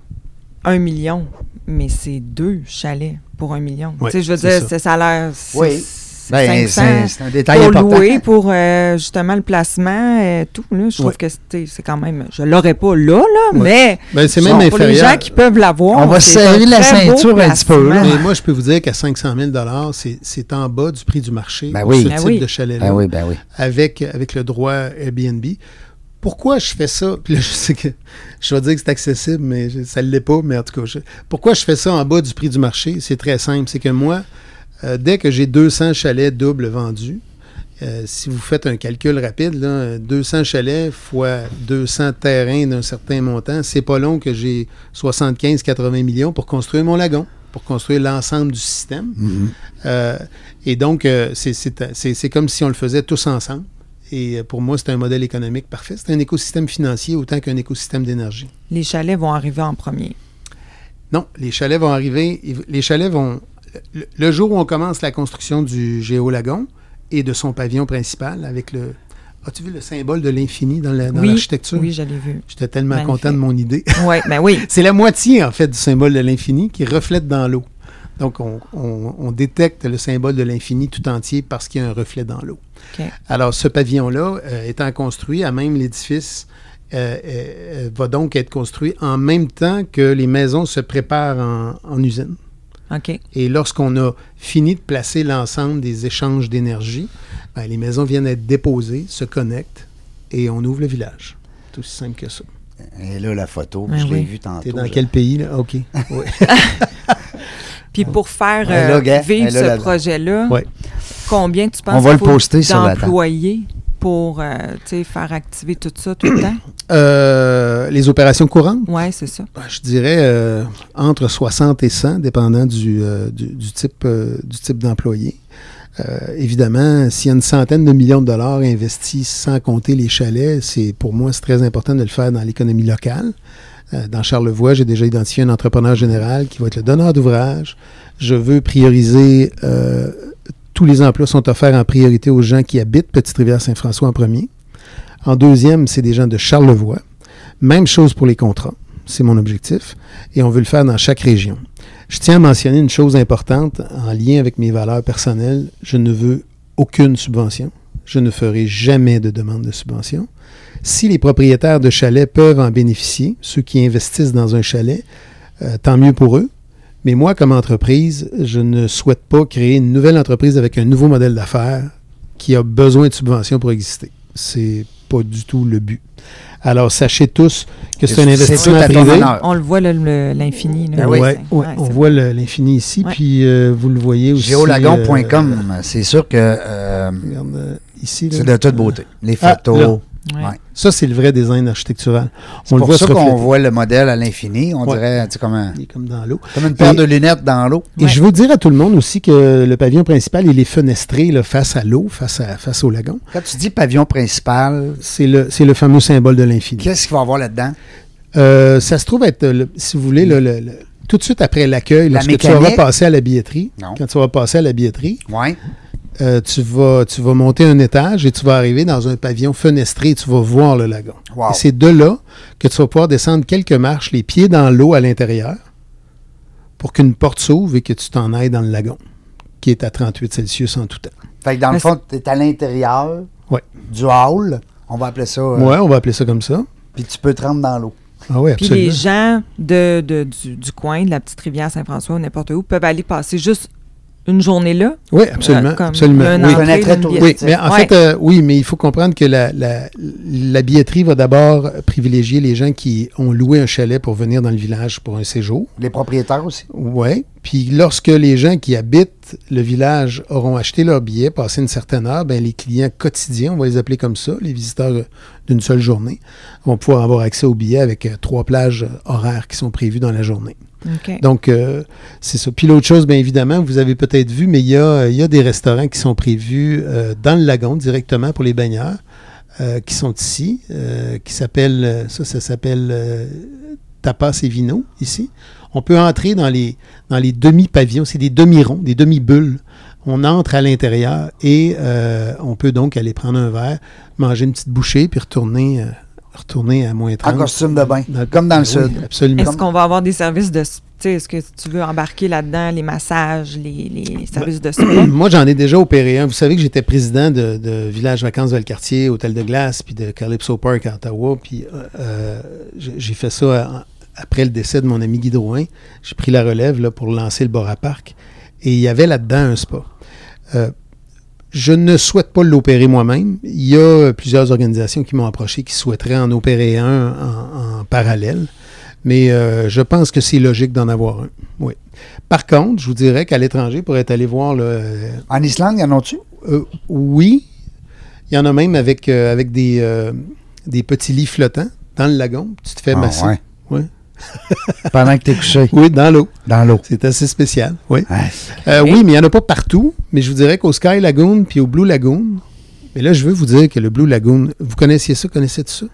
un million, mais c'est deux chalets pour un million. Ouais, Tu sais, je veux dire, ça. ça, a l'air. Oui. C'est Ben, 500 c'est un détail pour important. louer, pour euh, justement le placement et tout. Là, je trouve Ouais. que c'est c'est quand même... Je l'aurais pas là, là, Ouais. mais Ben, c'est même pour les inférieur. gens qui peuvent l'avoir... On va serrer la ceinture un petit peu, là. Mais moi, je peux vous dire qu'à 500 000 c'est- c'est en bas du prix du marché Ben oui. ce Ben type oui. de chalet-là, Ben oui, ben oui. avec, avec le droit Airbnb. Pourquoi je fais ça? Puis là, je sais que je vais dire que c'est accessible, mais je- ça ne l'est pas. Mais en tout cas, je- pourquoi je fais ça en bas du prix du marché? C'est très simple. C'est que moi, euh, dès que j'ai 200 chalets doubles vendus, euh, si vous faites un calcul rapide, là, 200 chalets fois 200 terrains d'un certain montant, c'est pas long que j'ai 75-80 millions pour construire mon lagon, pour construire l'ensemble du système. Mhm. Euh, et donc, euh, c'est- comme si on le faisait tous ensemble. Et pour moi, c'est un modèle économique parfait. C'est un écosystème financier autant qu'un écosystème d'énergie. Les chalets vont arriver en premier. Non, les chalets vont arriver. Les chalets vont. Le, jour où on commence la construction du Géolagon et de son pavillon principal avec le. As-tu vu le symbole de l'infini dans la- dans oui, l'architecture? oui, l'ai vu. J'étais tellement Magnifique. content de mon idée. Oui, ben oui. C'est la moitié, en fait, du symbole de l'infini qui reflète dans l'eau. Donc, on, on- on détecte le symbole de l'infini tout entier parce qu'il y a un reflet dans l'eau. Alors, ce pavillon-là, euh, étant construit, à même l'édifice euh, euh, va donc être construit en même temps que les maisons se préparent en, en usine. Et lorsqu'on a fini de placer l'ensemble des échanges d'énergie, ben, les maisons viennent être déposées, se connectent et on ouvre le village. C'est aussi simple que ça. Et là, la photo, Ben je l'ai vue tantôt. T'es dans je- quel pays, là? OK. Oui. Puis pour faire là, euh, vivre ce là, là. projet-là, Ouais. combien tu penses On va qu'il le faut poster sur la table. Pour euh, faire activer tout ça tout le temps? Euh, les opérations courantes? Oui, c'est ça. Ben, Je dirais euh, entre 60 et 100, dépendant du, du, du type, du type d'employé. Évidemment, s'il y a une centaine de millions de dollars investis sans compter les chalets, c'est pour moi c'est très important de le faire dans l'économie locale. Dans Charlevoix, j'ai déjà identifié un entrepreneur général qui va être le donneur d'ouvrage. Je veux prioriser euh, tous les emplois sont offerts en priorité aux gens qui habitent Petite-Rivière-Saint-François en premier. En deuxième, c'est des gens de Charlevoix. Même chose pour les contrats. C'est mon objectif. Et on veut le faire dans chaque région. Je tiens à mentionner une chose importante en lien avec mes valeurs personnelles. Je ne veux aucune subvention. Je ne ferai jamais de demande de subvention. Si les propriétaires de chalets peuvent en bénéficier, ceux qui investissent dans un chalet, euh, tant mieux pour eux. Mais moi, comme entreprise, je ne souhaite pas créer une nouvelle entreprise avec un nouveau modèle d'affaires qui a besoin de subventions pour exister. C'est pas du tout le but. Alors, sachez tous que c'est un investissement privé. On le voit, l'infini. là. Ben oui. Ouais, ouais, Ouais, on voit le- l'infini ici, Ouais. puis euh, vous le voyez aussi. Géolagon.com, euh, c'est sûr que euh, regarde, ici. là. c'est de toute beauté. Les Ah, photos. Ouais. Ouais. Ça, c'est le vrai design architectural. c'est On le pour voit ça qu'on voit le modèle à l'infini. On Ouais. dirait tu sais, comme, un- Il est comme dans l'eau. comme une paire Et- de lunettes dans l'eau. Et Ouais. je veux dire à tout le monde aussi que le pavillon principal, il est fenestré là, face à l'eau, face, à, face au lagon. Quand tu dis pavillon principal, C'est le, c'est le fameux symbole de l'infini. qu'est-ce qu'il va y avoir là-dedans? Euh, ça se trouve être, le- si vous voulez, le- le- le- tout de suite après l'accueil, La lorsque tu vas passer à la billetterie, Non. quand tu vas passer à la billetterie, Oui. Euh, tu, vas, tu vas monter un étage et tu vas arriver dans un pavillon fenestré et tu vas voir le lagon. Wow. Et c'est de là que tu vas pouvoir descendre quelques marches, les pieds dans l'eau à l'intérieur, pour qu'une porte s'ouvre et que tu t'en ailles dans le lagon, qui est à 38 Celsius en tout temps. Fait que dans le fond, tu es à l'intérieur Ouais. du hall. On va appeler ça. euh, Ouais, on va appeler ça comme ça. Puis tu peux te rendre dans l'eau. Ah oui, Puis les gens de, de- du, du coin, de la petite rivière Saint-François, ou n'importe où, peuvent aller passer juste une journée là. Oui, absolument. Euh, comme absolument. Oui. entrée, mais en Ouais. fait, euh, oui, mais il faut comprendre que la, la, la billetterie va d'abord privilégier les gens qui ont loué un chalet pour venir dans le village pour un séjour. Les propriétaires aussi. Oui. Puis lorsque les gens qui habitent le village auront acheté leur billet, passé une certaine heure, ben, les clients quotidiens, on va les appeler comme ça, les visiteurs d'une seule journée, vont pouvoir avoir accès au billet avec euh, trois plages horaires qui sont prévues dans la journée. Donc, euh, c'est ça. Puis l'autre chose, bien évidemment, vous avez peut-être vu, mais il y a, des restaurants qui sont prévus euh, dans le lagon directement pour les baigneurs, euh, qui sont ici, qui s'appellent, ça, ça s'appelle Tapas et Vino, ici. On peut entrer dans les, dans les demi-pavillons, c'est des demi-ronds, des demi-bulles. On entre à l'intérieur et on peut donc aller prendre un verre, manger une petite bouchée, puis retourner retourner à moins 30. En costume de bain, Dans- comme dans le Oui, sud. absolument. Est-ce qu'on va avoir des services de. Tu sais, est-ce que tu veux embarquer là-dedans les massages, les, les services de spa? Moi, j'en ai déjà opéré un. Vous savez que j'étais président de, de Village Vacances Valcartier, Hôtel de Glace, puis de Calypso Park à Ottawa. Puis euh, euh, j'ai fait ça en- après le décès de mon ami Guy Drouin. J'ai pris la relève là, pour lancer le Bora Park. Et il y avait là-dedans un spa. Euh, je ne souhaite pas l'opérer moi-même. Il y a plusieurs organisations qui m'ont approché qui souhaiteraient en opérer un en, en parallèle. Mais euh, je pense que c'est logique d'en avoir un. Oui. Par contre, je vous dirais qu'à l'étranger, pour être allé voir le, En Islande, y en a-tu? euh, oui. Il y en a même avec, euh, avec des, euh, des petits lits flottants dans le lagon. Tu te fais Ah, masser. ouais. Ouais. Pendant que t'es couché Oui, dans l'eau. dans l'eau. C'est assez spécial. Oui. Ouais. Euh, oui, mais il n'y en a pas partout. Mais je vous dirais qu'au Sky Lagoon puis au Blue Lagoon, mais là, je veux vous dire que le Blue Lagoon, vous connaissiez ça, connaissez-vous ça?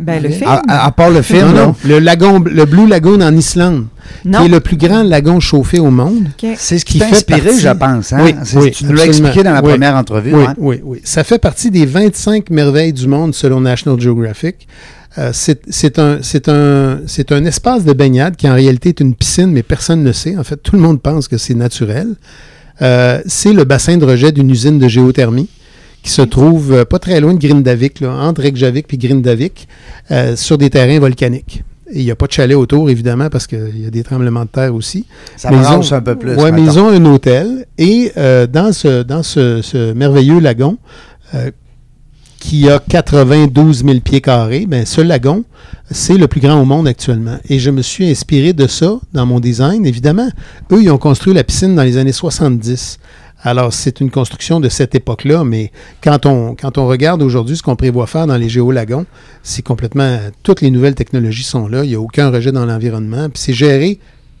Ben, le film. À, à- à part le film, non. Le, lagon, le Blue Lagoon en Islande, non. qui est le plus grand lagon chauffé au monde. OK. c'est ce qui fait inspiré, partie- je pense. Hein? Oui, oui, tu nous l'as expliqué dans la Oui. première entrevue. Oui, hein? oui, oui. Ça fait partie des 25 merveilles du monde selon National Geographic. Euh, c'est un, espace de baignade qui en réalité est une piscine, mais personne ne le sait. En fait, tout le monde pense que c'est naturel. Euh, c'est le bassin de rejet d'une usine de géothermie qui se trouve euh, pas très loin de Grindavik, là, entre Reykjavik et Grindavik, sur des terrains volcaniques. Il n'y a pas de chalet autour, évidemment, parce qu'il y a des tremblements de terre aussi. Ça ont- un peu plus. Oui, mais ils ont un hôtel. Et dans, ce, dans ce, ce merveilleux lagon, qui a 92 000 pieds carrés, ben, ce lagon, c'est le plus grand au monde actuellement. Et je me suis inspiré de ça dans mon design. Évidemment, eux, ils ont construit la piscine dans les années 70. Alors, c'est une construction de cette époque-là, mais quand on, regarde aujourd'hui ce qu'on prévoit faire dans les géolagons, c'est complètement... Toutes les nouvelles technologies sont là, il n'y a aucun rejet dans l'environnement, puis c'est géré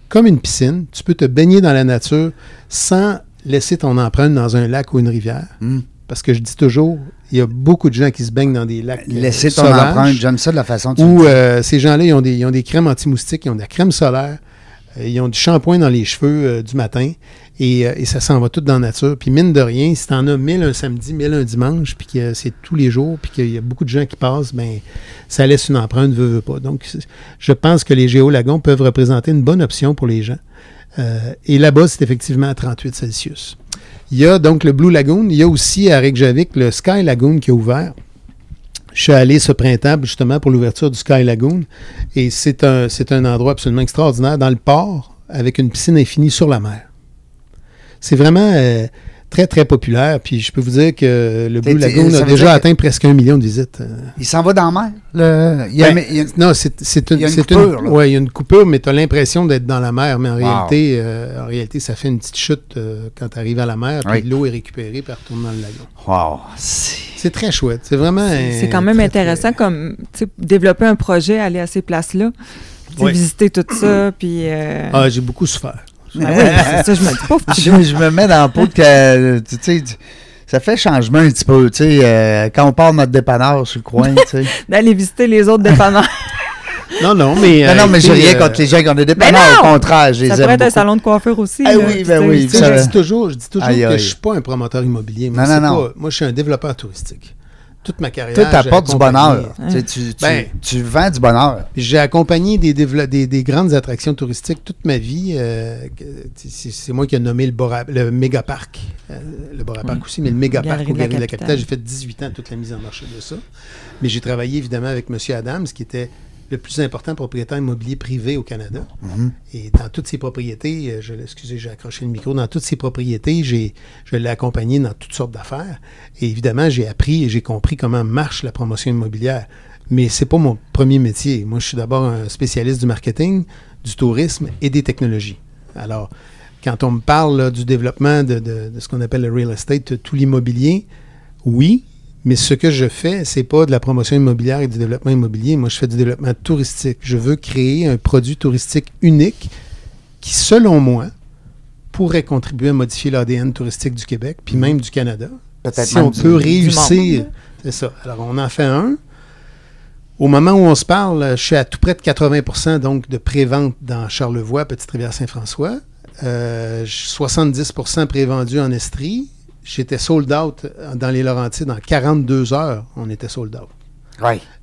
comme une piscine. Tu peux te baigner dans la nature sans laisser ton empreinte dans un lac ou une rivière. Hmm. Parce que je dis toujours, il y a beaucoup de gens qui se baignent dans des lacs euh, Laisser ton empreinte, j'aime ça de la façon dont tu Où euh, ces gens-là, ils ont, des, ils ont des crèmes anti-moustiques, ils ont de la crème solaire, euh, ils ont du shampoing dans les cheveux euh, du matin, et, et ça s'en va tout dans la nature. Puis mine de rien, si t'en as 1000 un samedi, 1000 un dimanche, puis que c'est tous les jours, puis qu'il y a beaucoup de gens qui passent, ben ça laisse une empreinte, veut, veut pas. Donc, je pense que les géolagons peuvent représenter une bonne option pour les gens. Euh, et là-bas, c'est effectivement à 38 Celsius. Il y a donc le Blue Lagoon. Il y a aussi à Reykjavik le Sky Lagoon qui est ouvert. Je suis allé ce printemps justement pour l'ouverture du Sky Lagoon. Et c'est un, c'est un endroit absolument extraordinaire dans le port avec une piscine infinie sur la mer. C'est vraiment euh, très, très populaire. Puis je peux vous dire que le Blue Lagoon a déjà atteint presque un million de visites. Il s'en va dans la mer. Le... Il y a- ben, il y a- non, c'est c'est une, il y a une coupure, là. ouais, il y a une coupure, mais tu as l'impression d'être dans la mer. Mais en, Wow. réalité, euh, en réalité, ça fait une petite chute euh, quand tu arrives à la mer, puis Oui. l'eau est récupérée, puis elle retourne dans le lagon. Wow. C'est- C'est très chouette. C'est vraiment. C'est quand même très, intéressant comme développer un projet, aller à ces places-là, Oui. visiter tout ça, puis. euh, Ah, j'ai beaucoup souffert. Oui, c'est ça, je me dis pas. je, je me mets dans la peau de que, tu sais, ça fait changement un petit peu, tu sais, euh, quand on part de notre dépanneur sur le coin, tu sais. D'aller visiter les autres dépanneurs. Non, non, mais. non, non, euh, mais j'ai écoutez, rien euh, contre les gens qui ont des dépanneurs, non! au contraire, je les ça aime pourrait être un salon de coiffure aussi. Ah oui, ben oui, ça- je dis toujours, je dis toujours que je suis pas un promoteur immobilier. Non, non, non. moi, je suis un développeur touristique. Toute ma carrière. Toi, j'ai t'apportes du bonheur. Hein. Tu, tu, tu, Ben. tu vends du bonheur. J'ai accompagné des, des, des grandes attractions touristiques toute ma vie. euh, c'est moi qui ai nommé le, Bora- le méga parc. Euh, le Bora Park Oui. aussi, mais le méga parc Galerie au de la Galerie de la Capitale. Capitale. J'ai fait 18 ans toute la mise en marché de ça. Mais j'ai travaillé évidemment avec M. Adams, qui était le plus important propriétaire immobilier privé au Canada. Mhm. Et dans toutes ses propriétés, euh, je, excusez, j'ai accroché le micro, dans toutes ses propriétés, j'ai, je l'ai accompagné dans toutes sortes d'affaires. Et évidemment, j'ai appris et j'ai compris comment marche la promotion immobilière. Mais c'est pas mon premier métier. Moi, je suis d'abord un spécialiste du marketing, du tourisme et des technologies. Alors, quand on me parle là, du développement de, de- de ce qu'on appelle le real estate, tout l'immobilier, oui, mais ce que je fais, c'est pas de la promotion immobilière et du développement immobilier. Moi, je fais du développement touristique. Je veux créer un produit touristique unique qui, selon moi, pourrait contribuer à modifier l'ADN touristique du Québec, puis même du Canada. Si on peut réussir. C'est ça. Alors, on en fait un. Au moment où on se parle, je suis à tout près de 80 donc de pré-vente dans Charlevoix, Petite-Rivière-Saint-François. Euh, 70% pré-vendu en Estrie. J'étais sold out dans les Laurentides en 42 heures. On était sold out.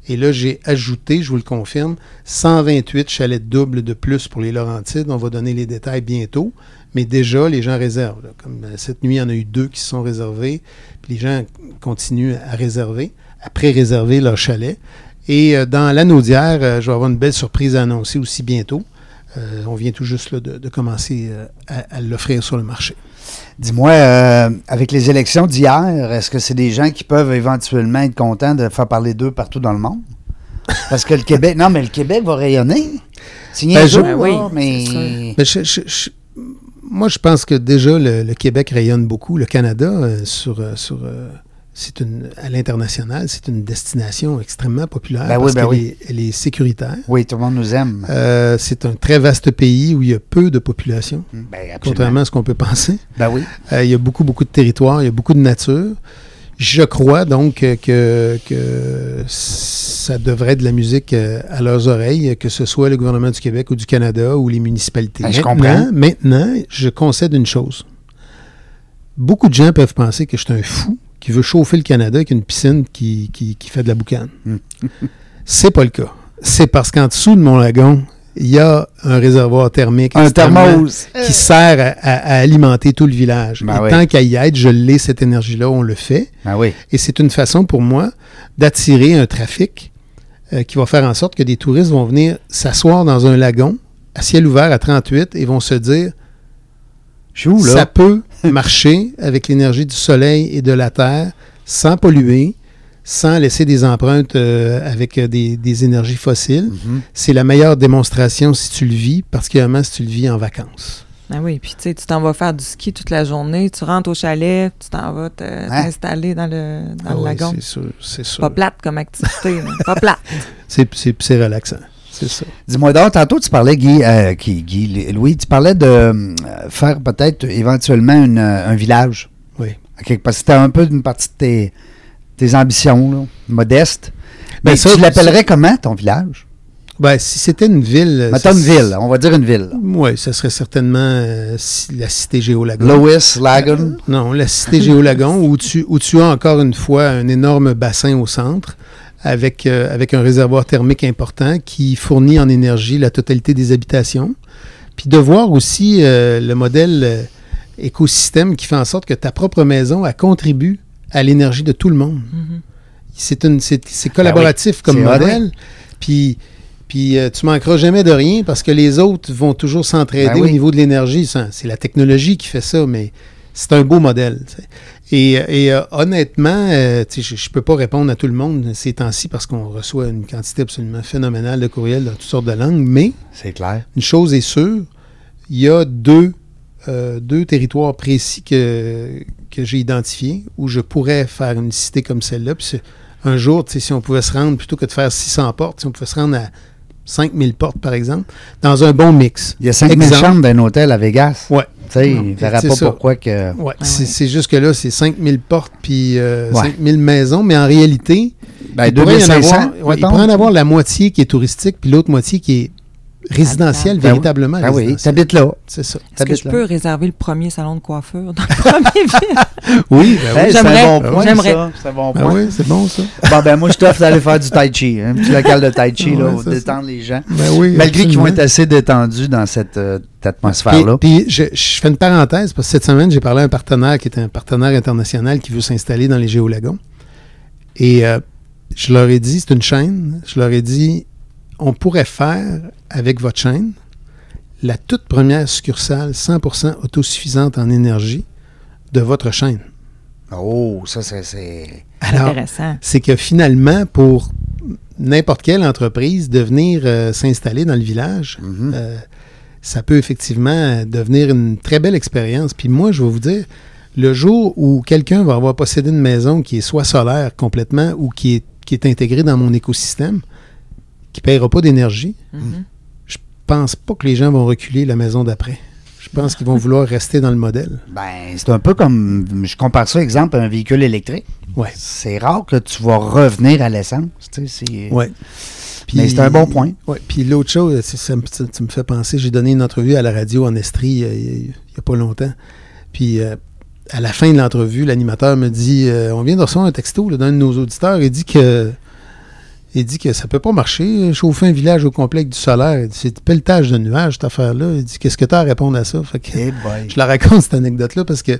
Et là, j'ai ajouté, je vous le confirme, 128 chalets doubles de plus pour les Laurentides. On va donner les détails bientôt. Mais déjà, les gens réservent. là. Comme euh, cette nuit, il y en a eu deux qui sont réservés. Puis les gens continuent à réserver, à pré-réserver leur chalet. Et euh, dans l'anneau d'hier, euh, je vais avoir une belle surprise à annoncer aussi bientôt. Euh, on vient tout juste là, de, de commencer à, à l'offrir sur le marché. Dis-moi, euh, avec les élections d'hier, est-ce que c'est des gens qui peuvent éventuellement être contents de faire parler d'eux partout dans le monde? Parce que le Québec, non, mais le Québec va rayonner. C'est Ben, je- là, oui, mais... c'est Mais je- je- je- moi, je pense que déjà, le, le Québec rayonne beaucoup. Le Canada, euh, sur, euh, sur, euh, c'est une, à l'international, c'est une destination extrêmement populaire Ben oui, parce ben qu'elle oui. est, elle est sécuritaire. Oui, tout le monde nous aime. Euh, c'est un très vaste pays où il y a peu de population, Ben, absolument. contrairement à ce qu'on peut penser. Ben oui. Euh, il y a beaucoup, beaucoup de territoires, il y a beaucoup de nature. Je crois donc que, que ça devrait être de la musique euh, à leurs oreilles, que ce soit le gouvernement du Québec ou du Canada ou les municipalités. Ben, je maintenant, comprends. maintenant, je concède une chose. Beaucoup de gens peuvent penser que je suis un fou qui veut chauffer le Canada avec une piscine qui, qui, qui fait de la boucane. C'est pas le cas. C'est parce qu'en dessous de mon lagon, il y a un réservoir thermique Un thermos. qui sert à, à- à alimenter tout le village. Ben et oui. tant qu'à y être, je l'ai, cette énergie-là, on le fait. Ben oui. Et c'est une façon pour moi d'attirer un trafic euh, qui va faire en sorte que des touristes vont venir s'asseoir dans un lagon à ciel ouvert à 38 et vont se dire Je suis où, là? ça peut marcher avec l'énergie du soleil et de la terre sans polluer, sans laisser des empreintes euh, avec euh, des, des énergies fossiles. Mhm. C'est la meilleure démonstration si tu le vis, particulièrement si tu le vis en vacances. Ben oui, puis tu sais, tu t'en vas faire du ski toute la journée, tu rentres au chalet, tu t'en vas te- t'installer dans le, dans Ah le oui, lagon. c'est sûr, c'est sûr. Pas plate comme activité, pas plate. C'est, c'est, c'est relaxant. C'est ça. Dis-moi donc, tantôt tu parlais, Guy, euh, qui- Guy, Louis, tu parlais de euh, faire peut-être éventuellement une, euh, un village. Oui. Quelque part. C'était un peu une partie de tes, tes ambitions, là, modestes. Ben, Mais ça, tu l'appellerais comment, ton village? Ben, si c'était une ville. Mettons une ville, on va dire une ville. Oui, ça serait certainement euh, si- la cité Géolagon. Lois, Lagon? Non, la cité Géolagon, où tu, où tu as encore une fois un énorme bassin au centre, avec, euh, avec un réservoir thermique important qui fournit en énergie la totalité des habitations. Puis de voir aussi euh, le modèle euh, écosystème qui fait en sorte que ta propre maison, elle contribue à l'énergie de tout le monde. Mhm. C'est une c'est c'est collaboratif comme modèle. Puis puis euh, tu manqueras jamais de rien parce que les autres vont toujours s'entraider Ben oui. au niveau de l'énergie. C'est la technologie qui fait ça, mais c'est un beau modèle. Et, et, euh, honnêtement, euh, je ne peux pas répondre à tout le monde ces temps-ci parce qu'on reçoit une quantité absolument phénoménale de courriels dans toutes sortes de langues, mais C'est clair. une chose est sûre, il y a deux, euh, deux territoires précis que, que j'ai identifiés où je pourrais faire une cité comme celle-là. Un jour, si on pouvait se rendre, plutôt que de faire 600 portes, si on pouvait se rendre à 5000 portes, par exemple, dans un bon mix. Il y a 5000 Exemple. chambres d'un hôtel à Vegas. Ouais. Tu sais, Non, il ne verra c'est pas ça. pourquoi que... Ouais, Ah c'est ouais. c'est juste que là, c'est 5000 portes puis euh, Ouais. 5000 maisons, mais en réalité, Ben, il pourrait y en 2500, avoir, ouais, il pourrait en avoir la moitié qui est touristique puis l'autre moitié qui est résidentielle, Ben véritablement Ah oui, tu habites là. C'est ça. Est-ce que je là. peux réserver le premier salon de coiffure dans le premier ville? Oui, ben oui. C'est un bon point, ça. C'est bon Ben point. oui, c'est bon ça. Bon, ben moi, je t'offre d'aller faire du tai chi. hein, Un petit local de tai chi, là, Ouais, pour détendre les gens. Ben oui. Malgré qu'ils vont être assez détendus dans cette, euh, cette Puis, atmosphère-là. puis je, je fais une parenthèse parce que cette semaine, j'ai parlé à un partenaire qui est un partenaire international qui veut s'installer dans les Géolagons. Et euh, je leur ai dit, c'est une chaîne, je leur ai dit, on pourrait faire avec votre chaîne la toute première succursale 100% autosuffisante en énergie de votre chaîne. Oh, ça, c'est- Intéressant. c'est que finalement, pour n'importe quelle entreprise de venir euh, s'installer dans le village, Mhm. euh, ça peut effectivement euh, devenir une très belle expérience. Puis moi, je vais vous dire, le jour où quelqu'un va avoir possédé une maison qui est soit solaire complètement ou qui est, qui est intégrée dans mon écosystème, qui ne paiera pas d'énergie, Mhm. je pense pas que les gens vont reculer la maison d'après. Je pense qu'ils vont vouloir rester dans le modèle. Ben, c'est un peu comme, je compare ça, exemple, à un véhicule électrique. Ouais. C'est rare que tu vas revenir à l'essence. Tu sais, c'est... Ouais. Mais c'est un bon point. Ouais. Puis l'autre chose, c'est- ça, tu me fais penser, j'ai donné une entrevue à la radio en Estrie euh, il n'y a, pas longtemps. Puis euh, à la fin de l'entrevue, l'animateur me dit euh, On vient de recevoir un texto là, d'un de nos auditeurs. Il dit que Il dit que ça peut pas marcher, chauffer un village au complet avec du solaire. C'est pelletage de nuages, cette affaire-là. Il dit Qu'est-ce que tu as à répondre à ça? Fait que- Eh je la raconte, cette anecdote-là, parce que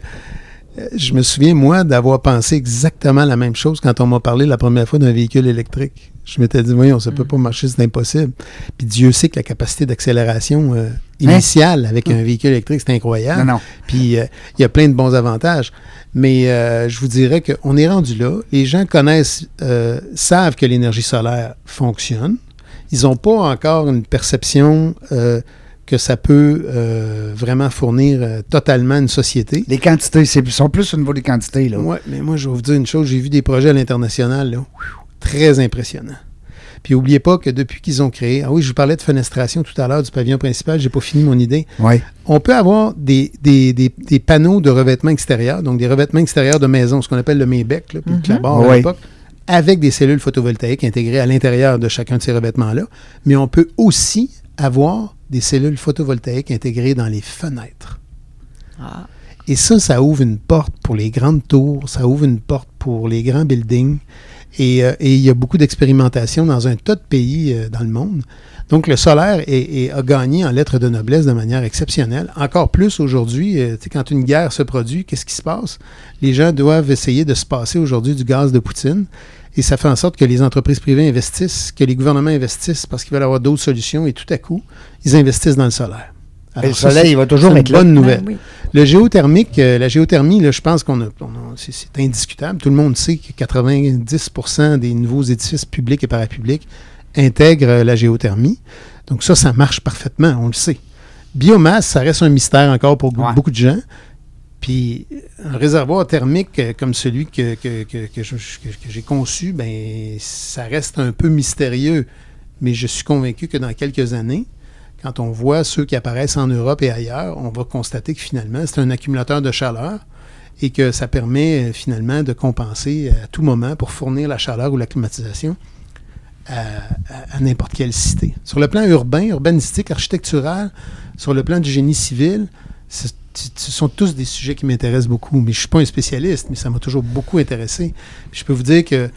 je me souviens, moi, d'avoir pensé exactement la même chose quand on m'a parlé la première fois d'un véhicule électrique. Je m'étais dit, voyons, ça peut Mm. pas marcher, c'est impossible. Puis Dieu sait que la capacité d'accélération euh, Hein? initiale avec un véhicule électrique, c'est incroyable. Non, non. Puis euh, il y a plein de bons avantages. Mais euh, je vous dirais qu'on est rendu là. Les gens connaissent, euh, savent que l'énergie solaire fonctionne. Ils n'ont pas encore une perception euh, que ça peut euh, vraiment fournir euh, totalement une société. Les quantités, c'est sont plus au niveau des quantités. Là. Oui, mais moi, je vais vous dire une chose. J'ai vu des projets à l'international, là, très impressionnants. Puis, n'oubliez pas que depuis qu'ils ont créé... Ah oui, je vous parlais de fenestration tout à l'heure du pavillon principal. J'ai pas fini mon idée. Oui. On peut avoir des, des, des, des panneaux de revêtement extérieur, donc des revêtements extérieurs de maison, ce qu'on appelle le Maybec, là, puis le clapboard à Oui. l'époque, avec des cellules photovoltaïques intégrées à l'intérieur de chacun de ces revêtements-là. Mais on peut aussi avoir des cellules photovoltaïques intégrées dans les fenêtres. Ah. Et ça, ça ouvre une porte pour les grandes tours, ça ouvre une porte pour les grands buildings. Et, euh, et il y a beaucoup d'expérimentation dans un tas de pays euh, dans le monde. Donc, le solaire est- est- a gagné en lettres de noblesse de manière exceptionnelle. Encore plus aujourd'hui, euh, quand une guerre se produit, qu'est-ce qui se passe? Les gens doivent essayer de se passer aujourd'hui du gaz de Poutine. Et ça fait en sorte que les entreprises privées investissent, que les gouvernements investissent parce qu'ils veulent avoir d'autres solutions. Et tout à coup, ils investissent dans le solaire. Et le ça, soleil, il va toujours être une là. bonne nouvelle. Ben oui. Le géothermique, euh, la géothermie, là, je pense qu'on a, on a- c'est, c'est indiscutable. Tout le monde sait que 90% des nouveaux édifices publics et parapublics intègrent euh, la géothermie. Donc ça, ça marche parfaitement, on le sait. Biomasse, ça reste un mystère encore pour Ouais. beaucoup de gens. Puis un réservoir thermique euh, comme celui que, que, j'ai conçu, ben ça reste un peu mystérieux. Mais je suis convaincu que dans quelques années, quand on voit ceux qui apparaissent en Europe et ailleurs, on va constater que finalement, c'est un accumulateur de chaleur et que ça permet euh, finalement de compenser à tout moment pour fournir la chaleur ou la climatisation à n'importe quelle cité. Sur le plan urbain, urbanistique, architectural, sur le plan du génie civil, c'est- ce sont tous des sujets qui m'intéressent beaucoup. Mais je ne suis pas un spécialiste, mais ça m'a toujours beaucoup intéressé. Puis je peux vous dire que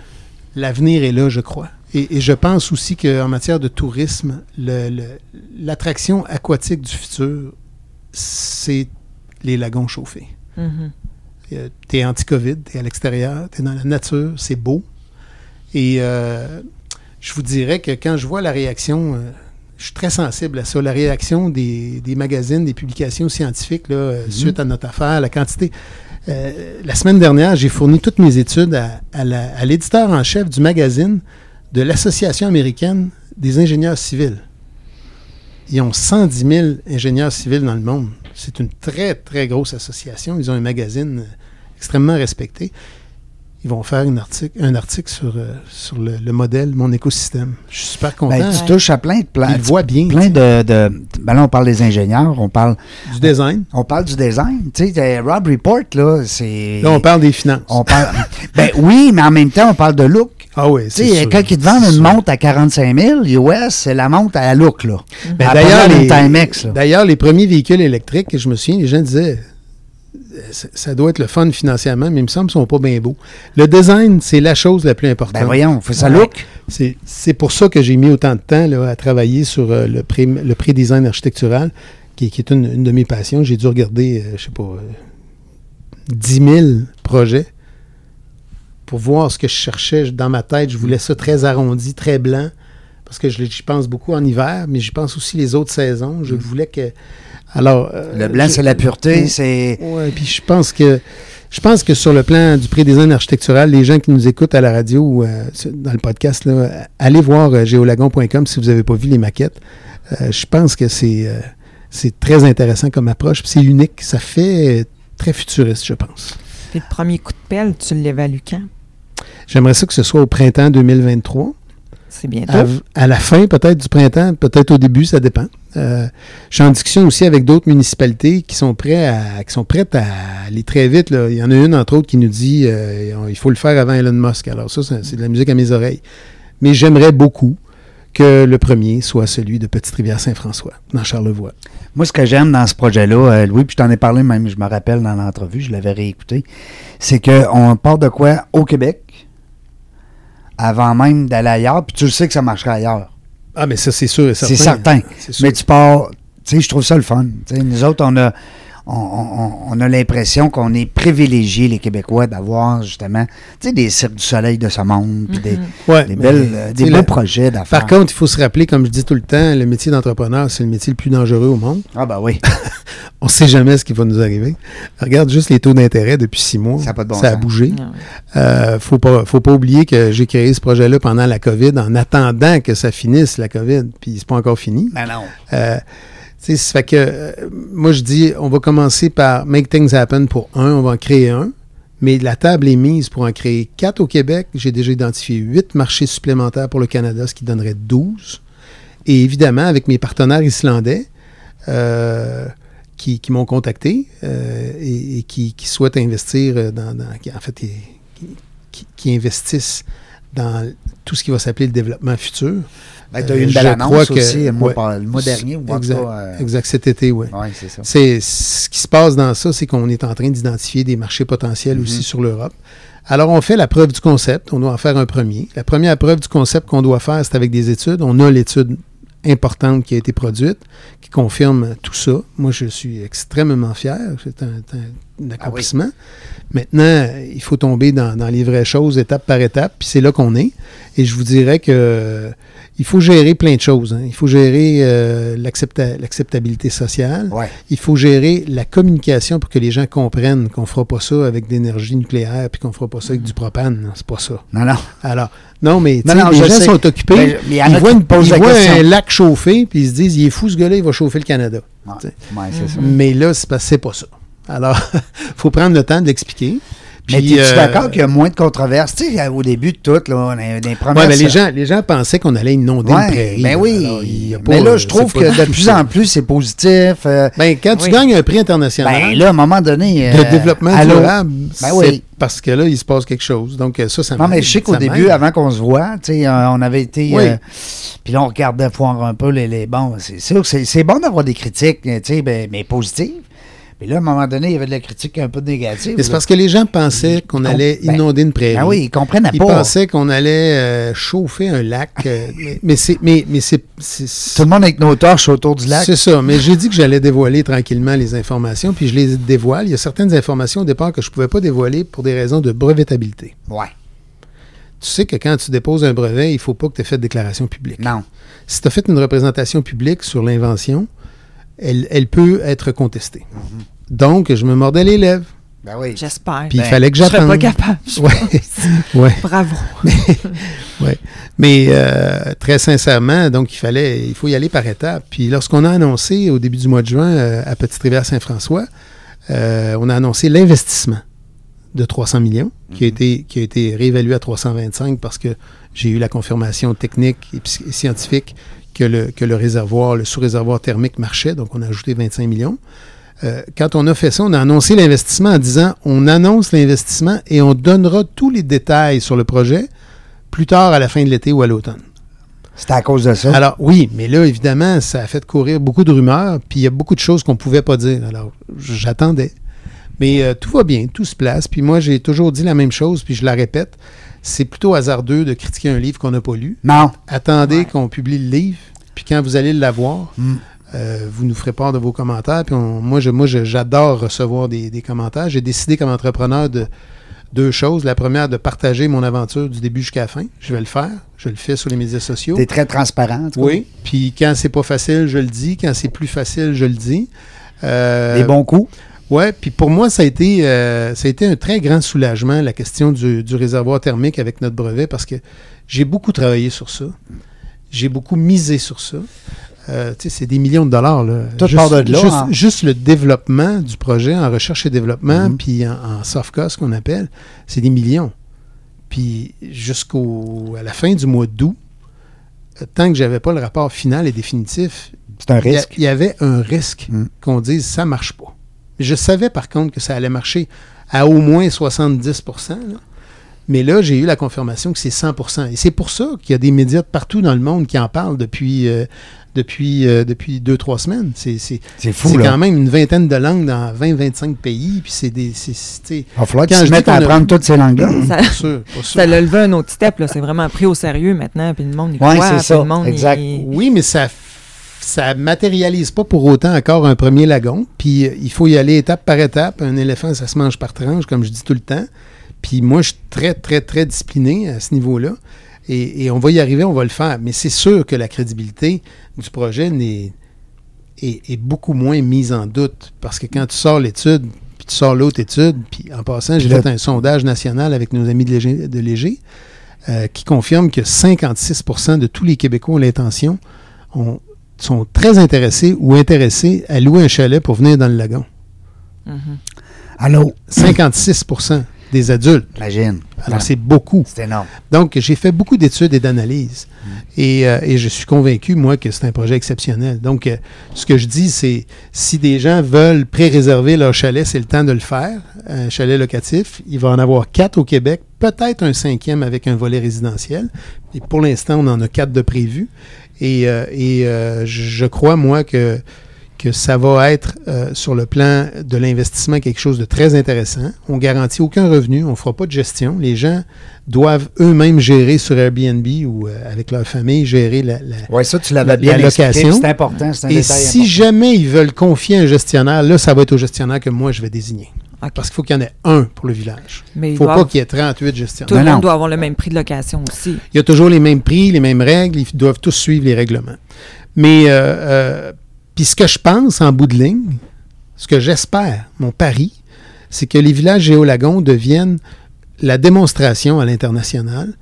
l'avenir est là, je crois. Et, et je pense aussi qu'en matière de tourisme, l'attraction aquatique du futur, c'est les lagons chauffés. Mhm. tu es anti-COVID, tu es à l'extérieur, tu es dans la nature, c'est beau. Et euh, je vous dirais que quand je vois la réaction, euh, je suis très sensible à ça, la réaction des, des magazines, des publications scientifiques là, euh, suite à notre affaire, la quantité. Euh, la semaine dernière, j'ai fourni toutes mes études à, à l'éditeur en chef du magazine de l'Association américaine des ingénieurs civils. Ils ont 110 000 ingénieurs civils dans le monde. C'est une très, très grosse association. Ils ont un magazine euh, extrêmement respecté. Ils vont faire une article, un article sur, euh, sur le, le modèle, mon écosystème. Je suis super content. Ben, tu touches à plein de plans. Ils le voient bien. Plein de, de- Ben là, on parle des ingénieurs, on parle, Du design. on parle du design. Tu sais, euh, Rob Report, là, c'est. Là, on parle des finances. on parle- ben oui, mais en même temps, on parle de look. Ah oui, c'est sûr. quand ils te vendent une sûr. montre à 45 000 US, c'est la montre à look, là. Ben, d'ailleurs, les, Timex, d'ailleurs, les premiers véhicules électriques, je me souviens, les gens disaient ça, doit être le fun financièrement, mais il me semble qu'ils ne sont pas bien beaux. Le design, c'est la chose la plus importante. Ben voyons, faut ça look. C'est, c'est pour ça que j'ai mis autant de temps là, à travailler sur euh, le, pré, le pré-design architectural, qui, qui est une, une de mes passions. J'ai dû regarder, euh, je sais pas, euh, 10 000 projets pour voir ce que je cherchais dans ma tête. Je voulais ça très arrondi, très blanc, parce que j'y pense beaucoup en hiver, mais j'y pense aussi les autres saisons. Je voulais que... Alors, euh, Le blanc, c'est la pureté, c'est. Ouais, puis je pense que je pense que sur le plan du pré-design architectural, les gens qui nous écoutent à la radio ou euh, dans le podcast, là, allez voir euh, géolagon.com si vous n'avez pas vu les maquettes. Euh, je pense que c'est euh, c'est très intéressant comme approche, puis c'est unique. Ça fait euh, très futuriste, je pense. Puis le premier coup de pelle, tu l'évalues quand? J'aimerais ça que ce soit au printemps 2023. C'est bientôt. À, à la fin, peut-être du printemps, peut-être au début, ça dépend. Euh, je suis en discussion aussi avec d'autres municipalités qui sont prêts à, qui sont prêtes à aller très vite. là. Il y en a une, entre autres, qui nous dit euh, il faut le faire avant Elon Musk. Alors ça, c'est c'est de la musique à mes oreilles. Mais j'aimerais beaucoup que le premier soit celui de Petite-Rivière-Saint-François, dans Charlevoix. Moi, ce que j'aime dans ce projet-là, euh, Louis, puis je t'en ai parlé même, je me rappelle dans l'entrevue, je l'avais réécouté, c'est qu'on part de quoi au Québec, avant même d'aller ailleurs, puis tu le sais que ça marchera ailleurs. Ah, mais ça, c'est sûr et certain. C'est certain. Mais tu pars, tu sais, je trouve ça le fun. Tu sais, nous autres, on a, on, on- on a l'impression qu'on est privilégiés, les Québécois, d'avoir justement, tu sais, des cirques du soleil de ce monde, puis des, Ouais, des mais, belles, tu des sais, beaux le- projets d'affaires. Par contre, il faut se rappeler, comme je dis tout le temps, le métier d'entrepreneur, c'est le métier le plus dangereux au monde. ah ben oui, On ne sait jamais ce qui va nous arriver. Regarde juste les taux d'intérêt depuis six mois. Ça a pas de bon a sens. bougé. Faut pas, faut pas oublier que j'ai créé ce projet-là pendant la COVID, en attendant que ça finisse la COVID, puis c'est pas encore fini. ben non. Euh, ça fait que euh, moi je dis, on va commencer par make things happen pour un, on va en créer un, mais la table est mise pour en créer quatre au Québec. J'ai déjà identifié huit marchés supplémentaires pour le Canada, ce qui donnerait 12. Et évidemment, avec mes partenaires islandais euh, qui, m'ont contacté euh, et, qui, souhaitent investir dans, en fait, qui investissent dans tout ce qui va s'appeler le développement futur. Ben, tu as Euh, eu une belle annonce aussi, le mois, ouais. le mois dernier, ou Exact, euh, exact, cet été, oui. ouais, c'est ça. Ce qui se passe dans ça, c'est qu'on est en train d'identifier des marchés potentiels Mhm. aussi sur l'Europe. Alors, on fait la preuve du concept. On doit en faire un premier. La première preuve du concept qu'on doit faire, c'est avec des études. On a l'étude importante qui a été produite, qui confirme tout ça. Moi, je suis extrêmement fier. C'est un, un- un accomplissement. Maintenant, il faut tomber dans, dans les vraies choses, étape par étape, puis c'est là qu'on est. Et je vous dirais que euh, il faut gérer plein de choses. hein. Il faut gérer euh, l'accepta- l'acceptabilité sociale. Ouais. Il faut gérer la communication pour que les gens comprennent qu'on ne fera pas ça avec de l'énergie nucléaire puis qu'on ne fera pas ça avec du propane. Non, C'est pas ça. Non, non. Alors, non, mais Non, non, les gens sais. sont occupés. Mais- mais il y en a ils voient, une- ils voient un lac chauffé puis ils se disent, il est fou ce gars-là, il va chauffer le Canada. Ouais, ouais, ça. Mais là, c'est c'est pas ça. Alors, faut prendre le temps de l'expliquer. Mais es-tu euh, d'accord qu'il y a moins de controverses? Tu sais, au début de tout, là, on a des premières... Ouais, mais les gens, les gens pensaient qu'on allait inonder Ouais, une prairie. ben oui. Alors, il y a pas, mais là, euh, je trouve que de plus en plus, c'est positif. euh, Ben, quand tu Oui. gagnes un prix international, ben là, à un moment donné... de euh, développement allô? durable, Ben c'est oui. parce que là, il se passe quelque chose. Donc, euh, ça, ça Non, mais je sais qu'au début, avant qu'on se voit, tu sais, euh, on avait été. Oui. euh, puis là, on regardait voir un peu les. les bon, c'est sûr que c'est- c'est bon d'avoir des critiques, tu sais, ben, mais positives. Mais là, à un moment donné, il y avait de la critique un peu négative. C'est parce que les gens pensaient qu'on allait ben, inonder une prairie. Ah oui, ils comprenaient Ils pas. pensaient qu'on allait euh, chauffer un lac. euh, mais c'est mais, mais c'est- Tout le monde avec nos torches autour du lac. c'est ça. Mais j'ai dit que j'allais dévoiler tranquillement les informations, puis je les dévoile. Il y a certaines informations au départ que je ne pouvais pas dévoiler pour des raisons de brevetabilité. Ouais. Tu sais que quand tu déposes un brevet, il ne faut pas que tu aies fait de déclaration publique. Non. Si tu as fait une représentation publique sur l'invention, elle, elle peut être contestée. Mhm. Donc, je me mordais les lèvres. Ben oui. J'espère. Puis il Ben, fallait que je serais j'attende. pas capable. je Ouais. pense. Ouais. Bravo. Ouais. Mais euh, très sincèrement, donc il fallait, il faut y aller par étapes. Puis lorsqu'on a annoncé au début du mois de juin euh, à Petite-Rivière-Saint-François, euh, on a annoncé l'investissement de 300 millions qui, a été, qui a été réévalué à 325 parce que j'ai eu la confirmation technique et, psy- et scientifique que le, que le réservoir, le sous-réservoir thermique marchait. Donc on a ajouté 25 millions. Euh, quand on a fait ça, on a annoncé l'investissement en disant on annonce l'investissement et on donnera tous les détails sur le projet plus tard à la fin de l'été ou à l'automne. C'était à cause de ça? Alors oui, mais là, évidemment, ça a fait courir beaucoup de rumeurs, puis il y a beaucoup de choses qu'on ne pouvait pas dire. Alors, j'attendais. Mais euh, tout va bien, tout se place. Puis moi, j'ai toujours dit la même chose, puis je la répète. C'est plutôt hasardeux de critiquer un livre qu'on n'a pas lu. non. Attendez Ouais. qu'on publie le livre, puis quand vous allez l'avoir, Mm. euh, vous nous ferez part de vos commentaires. Puis on- moi, je, moi j'adore recevoir des, des commentaires. J'ai décidé comme entrepreneur de deux choses. La première, de partager mon aventure du début jusqu'à la fin. Je vais le faire. Je le fais sur les médias sociaux. T'es très transparent. en tout cas. Oui. Puis quand c'est pas facile, je le dis. Quand c'est plus facile, je le dis. Euh, Des bons coups. Ouais, puis pour moi, ça a, été, euh, ça a été un très grand soulagement, la question du, du réservoir thermique avec notre brevet, parce que j'ai beaucoup travaillé sur ça. J'ai beaucoup misé sur ça. Euh, c'est des millions de dollars. Là. Tout juste, de là, Juste, hein. juste le développement du projet en recherche et développement, Mhm. puis en, en soft cost qu'on appelle, c'est des millions. Puis jusqu'au à la fin du mois d'août, euh, tant que j'avais pas le rapport final et définitif, C'est un il y, avait un risque Mm. qu'on dise ça marche pas. Je savais par contre que ça allait marcher à au moins 70 là. Mais là, j'ai eu la confirmation que c'est 100% Et c'est pour ça qu'il y a des médias de partout dans le monde qui en parlent depuis, euh, depuis, euh, depuis deux, trois semaines. C'est c'est- C'est fou, c'est quand même une vingtaine de langues dans 20-25 pays. Puis c'est des. c'est- c'est- tu sais, Il va falloir Quand qu'ils se mettent à apprendre toutes ces langues-là. Ça, Pas sûr, pas sûr. ça l'a levé un autre step, là. C'est vraiment pris au sérieux maintenant, puis le monde y Ouais, croit, c'est puis ça, le monde, exact. il- Oui, mais ça ça matérialise pas pour autant encore un premier lagon. Puis euh, il faut y aller étape par étape. Un éléphant, ça se mange par tranche, comme je dis tout le temps. Puis moi, je suis très, très, très discipliné à ce niveau-là. Et, et on va y arriver, on va le faire. Mais c'est sûr que la crédibilité du projet est, est beaucoup moins mise en doute. Parce que quand tu sors l'étude, puis tu sors l'autre étude, puis en passant, j'ai fait un sondage national avec nos amis de Léger, de Léger, euh, qui confirme que 56% de tous les Québécois ont l'intention, ont- sont très intéressés ou intéressés à louer un chalet pour venir dans le lagon. Mhm. Allô? 56 des adultes. Imagine. Alors, c'est beaucoup. C'est énorme. Donc, j'ai fait beaucoup d'études et d'analyses. Et, euh, et je suis convaincu, moi, que c'est un projet exceptionnel. Donc, euh, ce que je dis, c'est si des gens veulent pré-réserver leur chalet, c'est le temps de le faire. Un chalet locatif. Il va en avoir quatre au Québec, peut-être un cinquième avec un volet résidentiel. Et pour l'instant, on en a quatre de prévus. Et, euh, et euh, je crois, moi, que, que ça va être, euh, sur le plan de l'investissement, quelque chose de très intéressant. On garantit aucun revenu, on ne fera pas de gestion. Les gens doivent eux-mêmes gérer sur Airbnb ou euh, avec leur famille, gérer la, la- Oui, ça, tu l'avais La- bien la location. C'est important, c'est un Et détail si important. jamais ils veulent confier un gestionnaire, là, ça va être au gestionnaire que moi, je vais désigner. Parce qu'il faut qu'il y en ait un pour le village. Mais Il ne faut pas qu'il y ait 38 tout gestionnaires. le Non, monde non. doit avoir le même prix de location aussi. Il y a toujours les mêmes prix, les mêmes règles, ils doivent tous suivre les règlements. Mais, euh, euh, puis ce que je pense en bout de ligne, ce que j'espère, mon pari, c'est que les villages géolagons deviennent la démonstration à l'international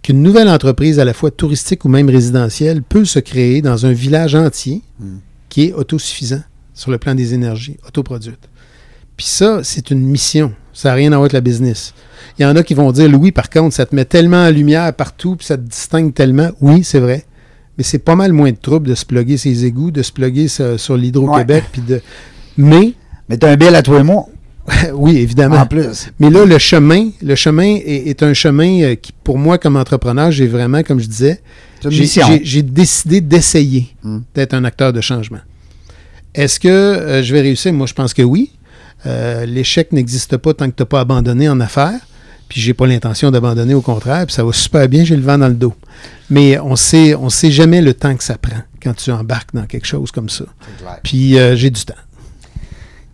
qu'une nouvelle entreprise, à la fois touristique ou même résidentielle, peut se créer dans un village entier Mm. qui est autosuffisant sur le plan des énergies, autoproduites. Puis ça, c'est une mission. Ça n'a rien à voir avec la business. Il y en a qui vont dire, Louis, par contre, ça te met tellement en lumière partout, puis ça te distingue tellement. Oui, c'est vrai. Mais c'est pas mal moins de trouble de se plugger ses égouts, de se plugger sur, sur l'Hydro-Québec, puis de... Mais, Mais t'as un bill à toi et moi, oui, évidemment. en plus. Mais là, le chemin, le chemin est, est un chemin euh, qui, pour moi, comme entrepreneur, j'ai vraiment, comme je disais, j'ai- décidé d'essayer Mm. d'être un acteur de changement. Est-ce que euh, je vais réussir? Moi, je pense que oui. Euh, L'échec n'existe pas tant que tu n'as pas abandonné en affaires. Puis j'ai pas l'intention d'abandonner, au contraire. Puis ça va super bien, j'ai le vent dans le dos. Mais on sait, on sait jamais le temps que ça prend quand tu embarques dans quelque chose comme ça. Puis euh, j'ai du temps.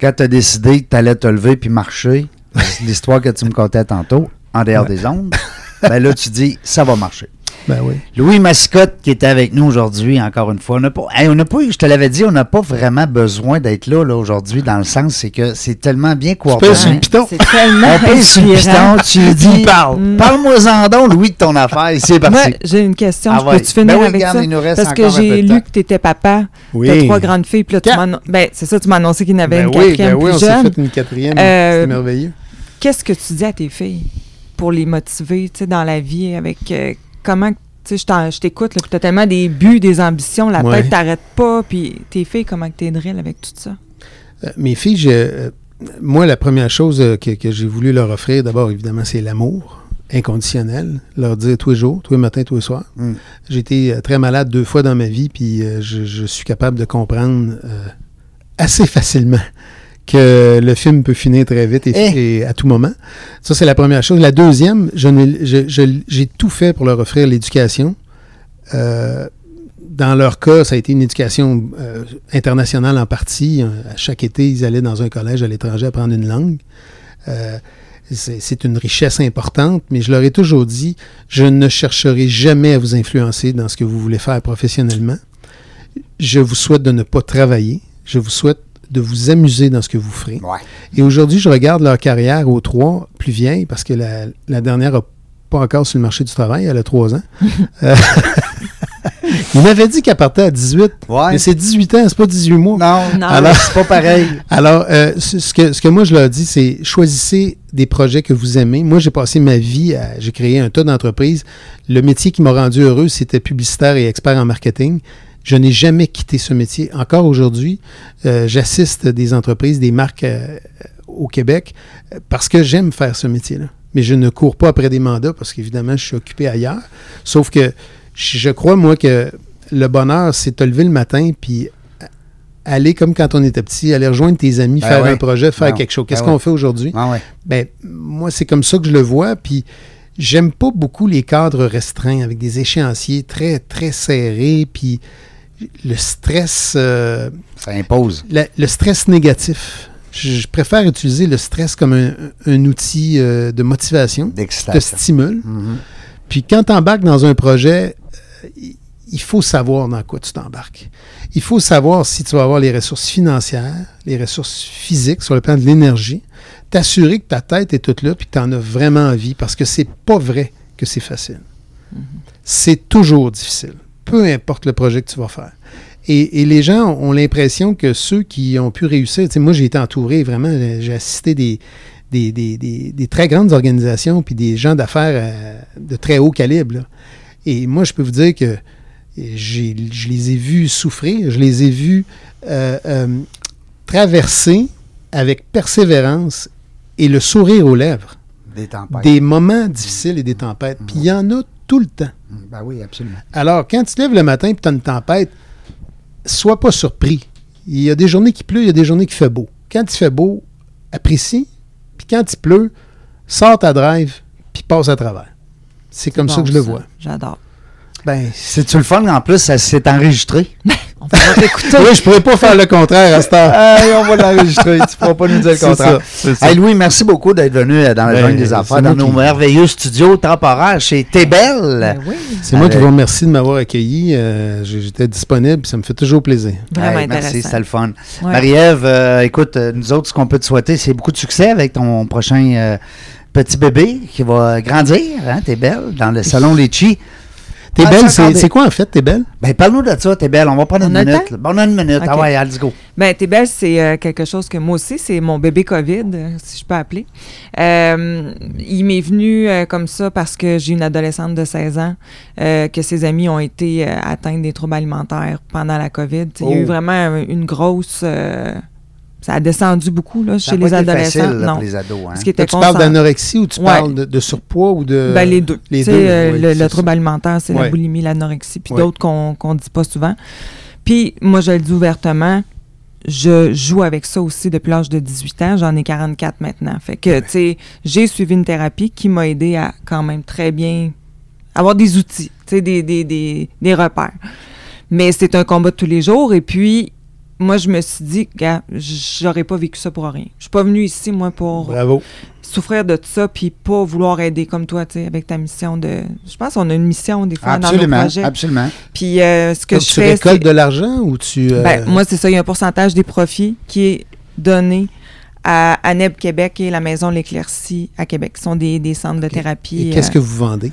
Quand tu as décidé que tu allais te lever puis marcher, l'histoire que tu me contais tantôt, en dehors Ouais. des ondes, ben là, tu dis, ça va marcher. Ben oui. Louis Mascotte qui était avec nous aujourd'hui, encore une fois. On n'a pas, hey, on n'a pas, je te l'avais dit, on n'a pas vraiment besoin d'être là, là aujourd'hui, dans le sens, c'est que c'est tellement bien coordonné. le piton. C'est tellement On pèse sur le inspirant. piton, tu lui dis, parle. Mm. parle-moi-en donc, Louis, de ton affaire, c'est Moi, parti. j'ai une question. Ah je ouais. peux-tu finir Ben oui, avec regarde, ça? il nous reste Parce que j'ai lu que tu étais papa. Oui. Tu as trois grandes filles. Puis là, tu ben, c'est ça, tu m'as annoncé qu'il y en avait Ben une oui, quatrième ben oui, on s'est fait une quatrième. Euh, C'est merveilleux. Qu'est-ce que tu dis à tes filles? Pour les motiver tu sais, dans la vie avec euh, comment tu sais, je t'écoute, puis t'as tellement des buts, des ambitions, la Ouais. tête t'arrête pas, puis tes filles, comment que t'aiderais avec tout ça? Euh, mes filles, je- euh, moi, la première chose que, que j'ai voulu leur offrir, d'abord, évidemment, c'est l'amour inconditionnel. Leur dire tous les jours, tous les matins, tous les soirs. Mm. J'ai été très malade deux fois dans ma vie, puis euh, je, je suis capable de comprendre euh, assez facilement que le film peut finir très vite et, Eh. et à tout moment. Ça, c'est la première chose. La deuxième, je n'ai- je- je- j'ai tout fait pour leur offrir l'éducation. Euh, dans leur cas, ça a été une éducation euh, internationale en partie. Euh, À chaque été, ils allaient dans un collège à l'étranger apprendre une langue. Euh, c'est une richesse importante, mais je leur ai toujours dit, je ne chercherai jamais à vous influencer dans ce que vous voulez faire professionnellement. Je vous souhaite de ne pas travailler. Je vous souhaite de vous amuser dans ce que vous ferez. Ouais. Et aujourd'hui, je regarde leur carrière aux trois plus vieilles, parce que la, la dernière n'a pas encore sur le marché du travail, elle a trois ans. Euh, Il m'avait dit qu'elle partait à 18, Ouais. mais c'est 18 ans, c'est pas 18 mois. Non, Non. alors c'est pas pareil. Alors, euh, ce, ce que, ce que moi je leur dis, c'est choisissez des projets que vous aimez. Moi, j'ai passé ma vie à. J'ai créé un tas d'entreprises. Le métier qui m'a rendu heureux, c'était publicitaire et expert en marketing. Je n'ai jamais quitté ce métier. Encore aujourd'hui, euh, j'assiste des entreprises, des marques euh, au Québec euh, parce que j'aime faire ce métier-là. Mais je ne cours pas après des mandats parce qu'évidemment, je suis occupé ailleurs. Sauf que je crois, moi, que le bonheur, c'est te lever le matin, puis aller comme quand on était petit, aller rejoindre tes amis, Ben faire ouais. un projet, faire Ben quelque chose. ben Qu'est-ce ouais. qu'on fait aujourd'hui? Ben, moi, c'est comme ça que je le vois. Puis, j'aime pas beaucoup les cadres restreints avec des échéanciers très, très serrés. Puis, le stress, euh, Ça impose. la- le stress négatif. Je, je préfère utiliser le stress comme un, un outil euh, de motivation, D'excitation. stimule. Mhm. Puis, quand tu embarques dans un projet, euh, il- faut savoir dans quoi tu t'embarques. Il faut savoir si tu vas avoir les ressources financières, les ressources physiques sur le plan de l'énergie, t'assurer que ta tête est toute là puis que tu en as vraiment envie parce que c'est pas vrai que c'est facile. C'est toujours difficile, peu importe le projet que tu vas faire. Et, et les gens ont, l'impression que ceux qui ont pu réussir, moi j'ai été entouré vraiment, j'ai assisté des, des, des- des- des très grandes organisations puis des gens d'affaires euh, de très haut calibre. là. Et moi, je peux vous dire que j'ai- je les ai vus souffrir, je les ai vus euh, euh, traverser avec persévérance et le sourire aux lèvres Des tempêtes. des moments difficiles et des tempêtes. Puis il y en a tout le temps. Ben oui, absolument. Alors, quand tu te lèves le matin et tu as une tempête, sois pas surpris. Il y a des journées qui pleut, il y a des journées qui fait beau. Quand il fait beau, apprécie. Puis quand il pleut, sors ta drive puis passe à travers. C'est comme ça que je le vois. J'adore. Ben, c'est-tu le fun? En plus, ça s'est enregistré. On va t'écouter. Oui, je pourrais pas faire le contraire à cette heure. Hey, on va l'enregistrer. tu pourras pas nous dire le contraire. ça. Hey, Louis, merci beaucoup d'être venu euh, dans la Ben, jungle des affaires, dans nos qui- merveilleux studios temporaires chez Tébel. Ben oui, C'est moi qui vous remercie de m'avoir accueilli. Euh, J'étais disponible, ça me fait toujours plaisir. vraiment Hey, merci, c'était le fun. Ouais. Marie-Ève, euh, écoute, euh, nous autres, ce qu'on peut te souhaiter, c'est beaucoup de succès avec ton prochain euh, petit bébé qui va grandir. Hein, t'es belle, dans le salon Litchi. T'es Ah, belle, c'est quoi en fait, t'es belle? Ben, parle-nous de ça, t'es belle. On va prendre On une minute. temps? là. Bon, on a une minute. Ah ouais, let's go. Ben, T'es belle, c'est euh, quelque chose que moi aussi, c'est mon bébé COVID, euh, si je peux appeler. Euh, il m'est venu euh, comme ça parce que j'ai une adolescente de 16 ans, euh, que ses amis ont été euh, atteints des troubles alimentaires pendant la COVID. Sais, Il y a eu Oh. vraiment une grosse... ça a descendu beaucoup là, Ça chez les adolescents. facile là, non. pour les ados. Hein. Ce qui était tu parles d'anorexie ou tu Ouais. parles de, de surpoids ou de. Ben, les deux. Les deux, euh, oui, le, trouble alimentaire, c'est Ouais. la boulimie, l'anorexie, puis Ouais. d'autres qu'on qu'on dit pas souvent. Puis moi, je le dis ouvertement, je joue avec ça aussi depuis l'âge de 18 ans. J'en ai 44 maintenant. Fait que, tu sais, j'ai suivi une thérapie qui m'a aidé à quand même très bien avoir des outils, tu sais, des, des, des, des repères. Mais c'est un combat de tous les jours. Et puis, moi, je me suis dit, gars, j'aurais pas vécu ça pour rien. Je suis pas venue ici, moi, pour Bravo. souffrir de tout ça puis pas vouloir aider comme toi, tu sais, avec ta mission de... Je pense qu'on a une mission des fois dans nos Absolument, projets. absolument. Puis euh, ce que Donc, je tu fais, récoltes de l'argent ou tu. euh, Ben, moi, c'est ça. Il y a un pourcentage des profits qui est donné à ANEB Québec et la Maison L'Éclaircie à Québec, qui sont des, des centres de thérapie. et qu'est-ce euh, que vous vendez?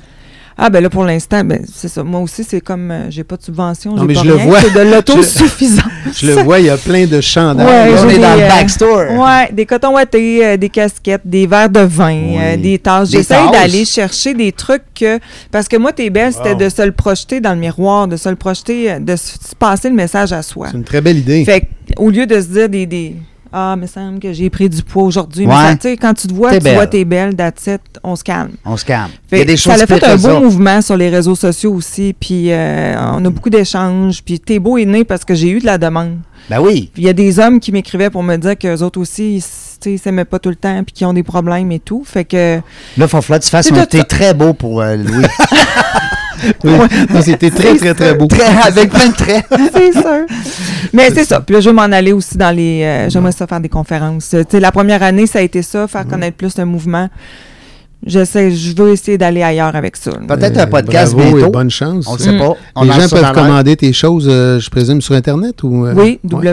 Ah, ben là, pour l'instant, ben, c'est ça. Moi aussi, c'est comme... euh, j'ai pas de subvention, Non, mais pas je le rien. vois. C'est de l'autosuffisance. Je le vois, il y a plein de chandails. Ouais, on est dans le euh, backstore. Ouais, des cotons ouatés, euh, des casquettes, des verres de vin, Oui. euh, des tasses. J'essaie d'aller chercher des trucs que... Parce que moi, t'es belle, c'était Wow. de se le projeter dans le miroir, de se le projeter, de se se passer le message à soi. C'est une très belle idée. Fait au lieu de se dire des... des ah, il me semble que j'ai pris du poids aujourd'hui. Mais Ouais. ça, sais, quand tu te vois, T'es tu vois t'es belle, it, on se calme. On se calme. Fait Il y a des choses ça a fait un beau mouvement sur les réseaux sociaux aussi, puis euh, on a beaucoup d'échanges, puis T'es beau est né parce que j'ai eu de la demande. Ben oui. Il y a des hommes qui m'écrivaient pour me dire qu'eux autres aussi, ils s'aimaient pas tout le temps, puis qu'ils ont des problèmes et tout. Fait que, Là, il faut falloir que tu fasses un ça. très beau pour euh, Louis. Oui. C'était très, très, très beau. Très- avec plein de traits. c'est sûr. Mais c'est ça. Puis là, je veux m'en aller aussi dans les. euh, J'aimerais ça faire des conférences. Euh, Tu sais, la première année, ça a été ça, faire connaître plus le mouvement. J'essaie, je veux essayer d'aller ailleurs avec ça. Peut-être un Euh, podcast bravo bientôt. Et bonne chance. On ne sait Mm. pas. On Les gens peuvent commander tes choses, euh, je présume, sur Internet ou. euh, Oui, ouais.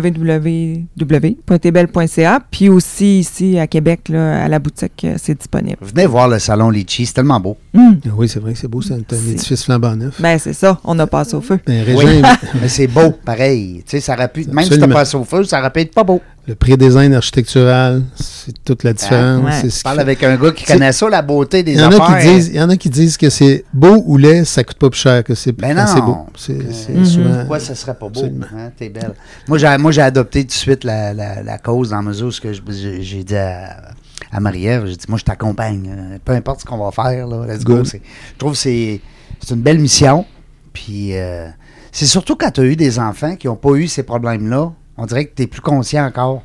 www.tbel.ca. Puis aussi ici à Québec, là, à la boutique, euh, c'est disponible. Venez voir le salon Litchi, c'est tellement beau. Hum. Ah Oui, c'est vrai que c'est beau, c'est un, édifice flambant neuf. Ben, c'est ça. On a passé au feu. Ben, Oui. Mais c'est beau, pareil. Tu sais, ça aurait pu, même si Absolument. t'as pas au feu, ça aurait pu être pas beau. Le pré-design architectural, c'est toute la différence. ouais. c'est ce Je qui parle avec un gars qui connaît ça, la beauté des Il y, en a affaires. qui disent, il y en a qui disent que c'est beau ou laid, ça coûte pas plus cher que c'est Ben non. c'est beau. C'est c'est Mhm. souvent. Pourquoi ça serait pas beau? Hein, T'es belle. Moi, j'ai, moi, j'ai adopté tout de suite la, la, la cause dans la mesure où j'ai, dit à, à Marie-Ève, j'ai dit, moi, je t'accompagne. euh, Peu importe ce qu'on va faire, là, let's go. Je trouve que c'est, c'est une belle mission. Puis, euh, c'est surtout quand tu as eu des enfants qui n'ont pas eu ces problèmes-là, on dirait que tu es plus conscient encore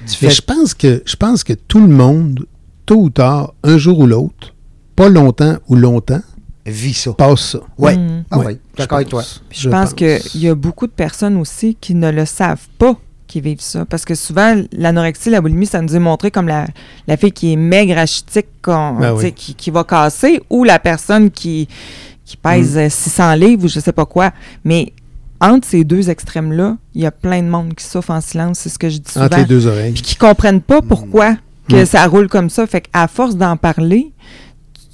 du Mais fait je pense que je pense que tout le monde, tôt ou tard, un jour ou l'autre, pas longtemps ou longtemps, vit ça. passe ça. Oui. Mm. Ah oui, d'accord avec toi. Je, pense, qu'il y a beaucoup de personnes aussi qui ne le savent pas qui vivent ça. Parce que souvent, l'anorexie, la boulimie, ça nous est montré comme la, la fille qui est maigre, rachitique, qu'on- Ben oui. qui, qui va casser, ou la personne qui, qui pèse Mm. euh, 600 livres ou je sais pas quoi. Mais entre ces deux extrêmes-là, il y a plein de monde qui souffre en silence, c'est ce que je dis souvent. Entre les deux oreilles. Puis qui comprennent pas pourquoi que Mm. ça roule comme ça. Fait qu'à force d'en parler,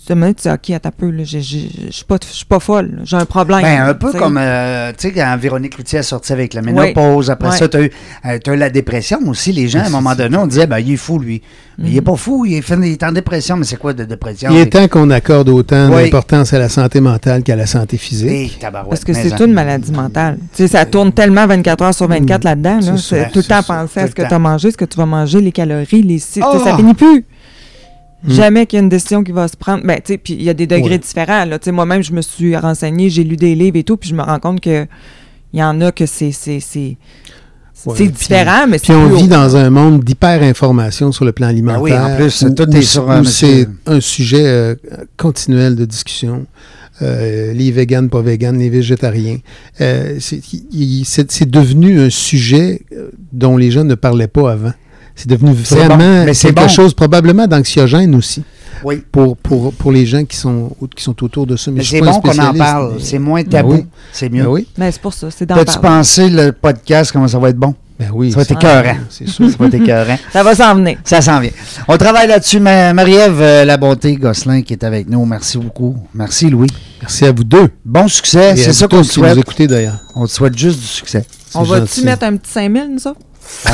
te demandes, tu dis, OK, attends un peu, là, j'ai- j'ai- je suis pas, je suis pas folle, j'ai un problème. Ben, un peu comme, euh, tu sais, quand Véronique Loutier est sortie avec la ménopause, après ça, tu as, eu euh, t'as eu la dépression aussi. Les gens, à un moment donné, on disait, ben, il est fou, lui. Mais il est pas fou, il est, fait- il est en dépression. Mais c'est quoi de dépression? Il est temps qu'on accorde autant Oui. d'importance à la santé mentale qu'à la santé physique. Tabarouette, Parce que c'est en- une maladie mentale. Tu sais, ça tourne tellement 24 heures sur 24 là-dedans. Là. C'est ça, C'est tout le temps ça, penser à ce que tu as mangé, ce que tu vas manger, les calories, les sais, Oh! Ça finit plus. Mm. Jamais qu'il y a une décision qui va se prendre. Ben, tu sais, puis il y a des degrés Ouais. différents. Là. Tu sais, Moi-même, je me suis renseignée, j'ai lu des livres et tout, puis je me rends compte que il y en a que c'est c'est c'est Ouais, c'est puis- différent, mais c'est Puis on vit dans un monde d'hyper-information sur le plan alimentaire. Ben oui, en plus, où- tout est où- sur où un- C'est un sujet euh, continuel de discussion. Euh, les véganes, pas véganes, les végétariens. Euh, c'est devenu un sujet euh, dont les gens ne parlaient pas avant. C'est devenu vraiment bon, mais c'est quelque bon. chose probablement d'anxiogène aussi Oui. pour, pour, pour les gens qui sont, qui sont autour de ça. Mais, c'est bon qu'on en spécialiste, parle. C'est moins Ben tabou. oui. C'est Ben mieux. oui, Mais c'est pour ça, c'est d'en T'as-tu pensé, le podcast, comment ça va être bon? ben oui. Ça va être c'est- écœurant. C'est sûr. Ça va être écœurant. Ça va s'en venir. Ça s'en vient. On travaille là-dessus. Ma- Marie-Ève euh, La Bonté Gosselin qui est avec nous. Merci beaucoup. Merci, Louis. Merci à vous deux. Bon succès. C'est ça qu'on te souhaite. d'ailleurs. On te souhaite juste du succès. On va-tu mettre un petit 5000, nous autres?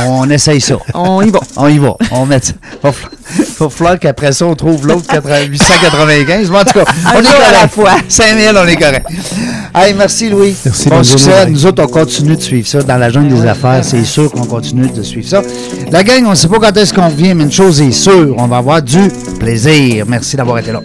On essaye ça. On y va. On y va. On met ça. Va falloir- va falloir qu'après ça, on trouve l'autre 80 895. Mais en tout cas, Un on est jour à la fois. 5000, on est correct. Hey, merci Louis. Merci, bon succès. Nous autres, on continue de suivre ça dans la jungle des affaires. C'est sûr qu'on continue de suivre ça. La gang, on ne sait pas quand est-ce qu'on revient, mais une chose est sûre, on va avoir du plaisir. Merci d'avoir été là.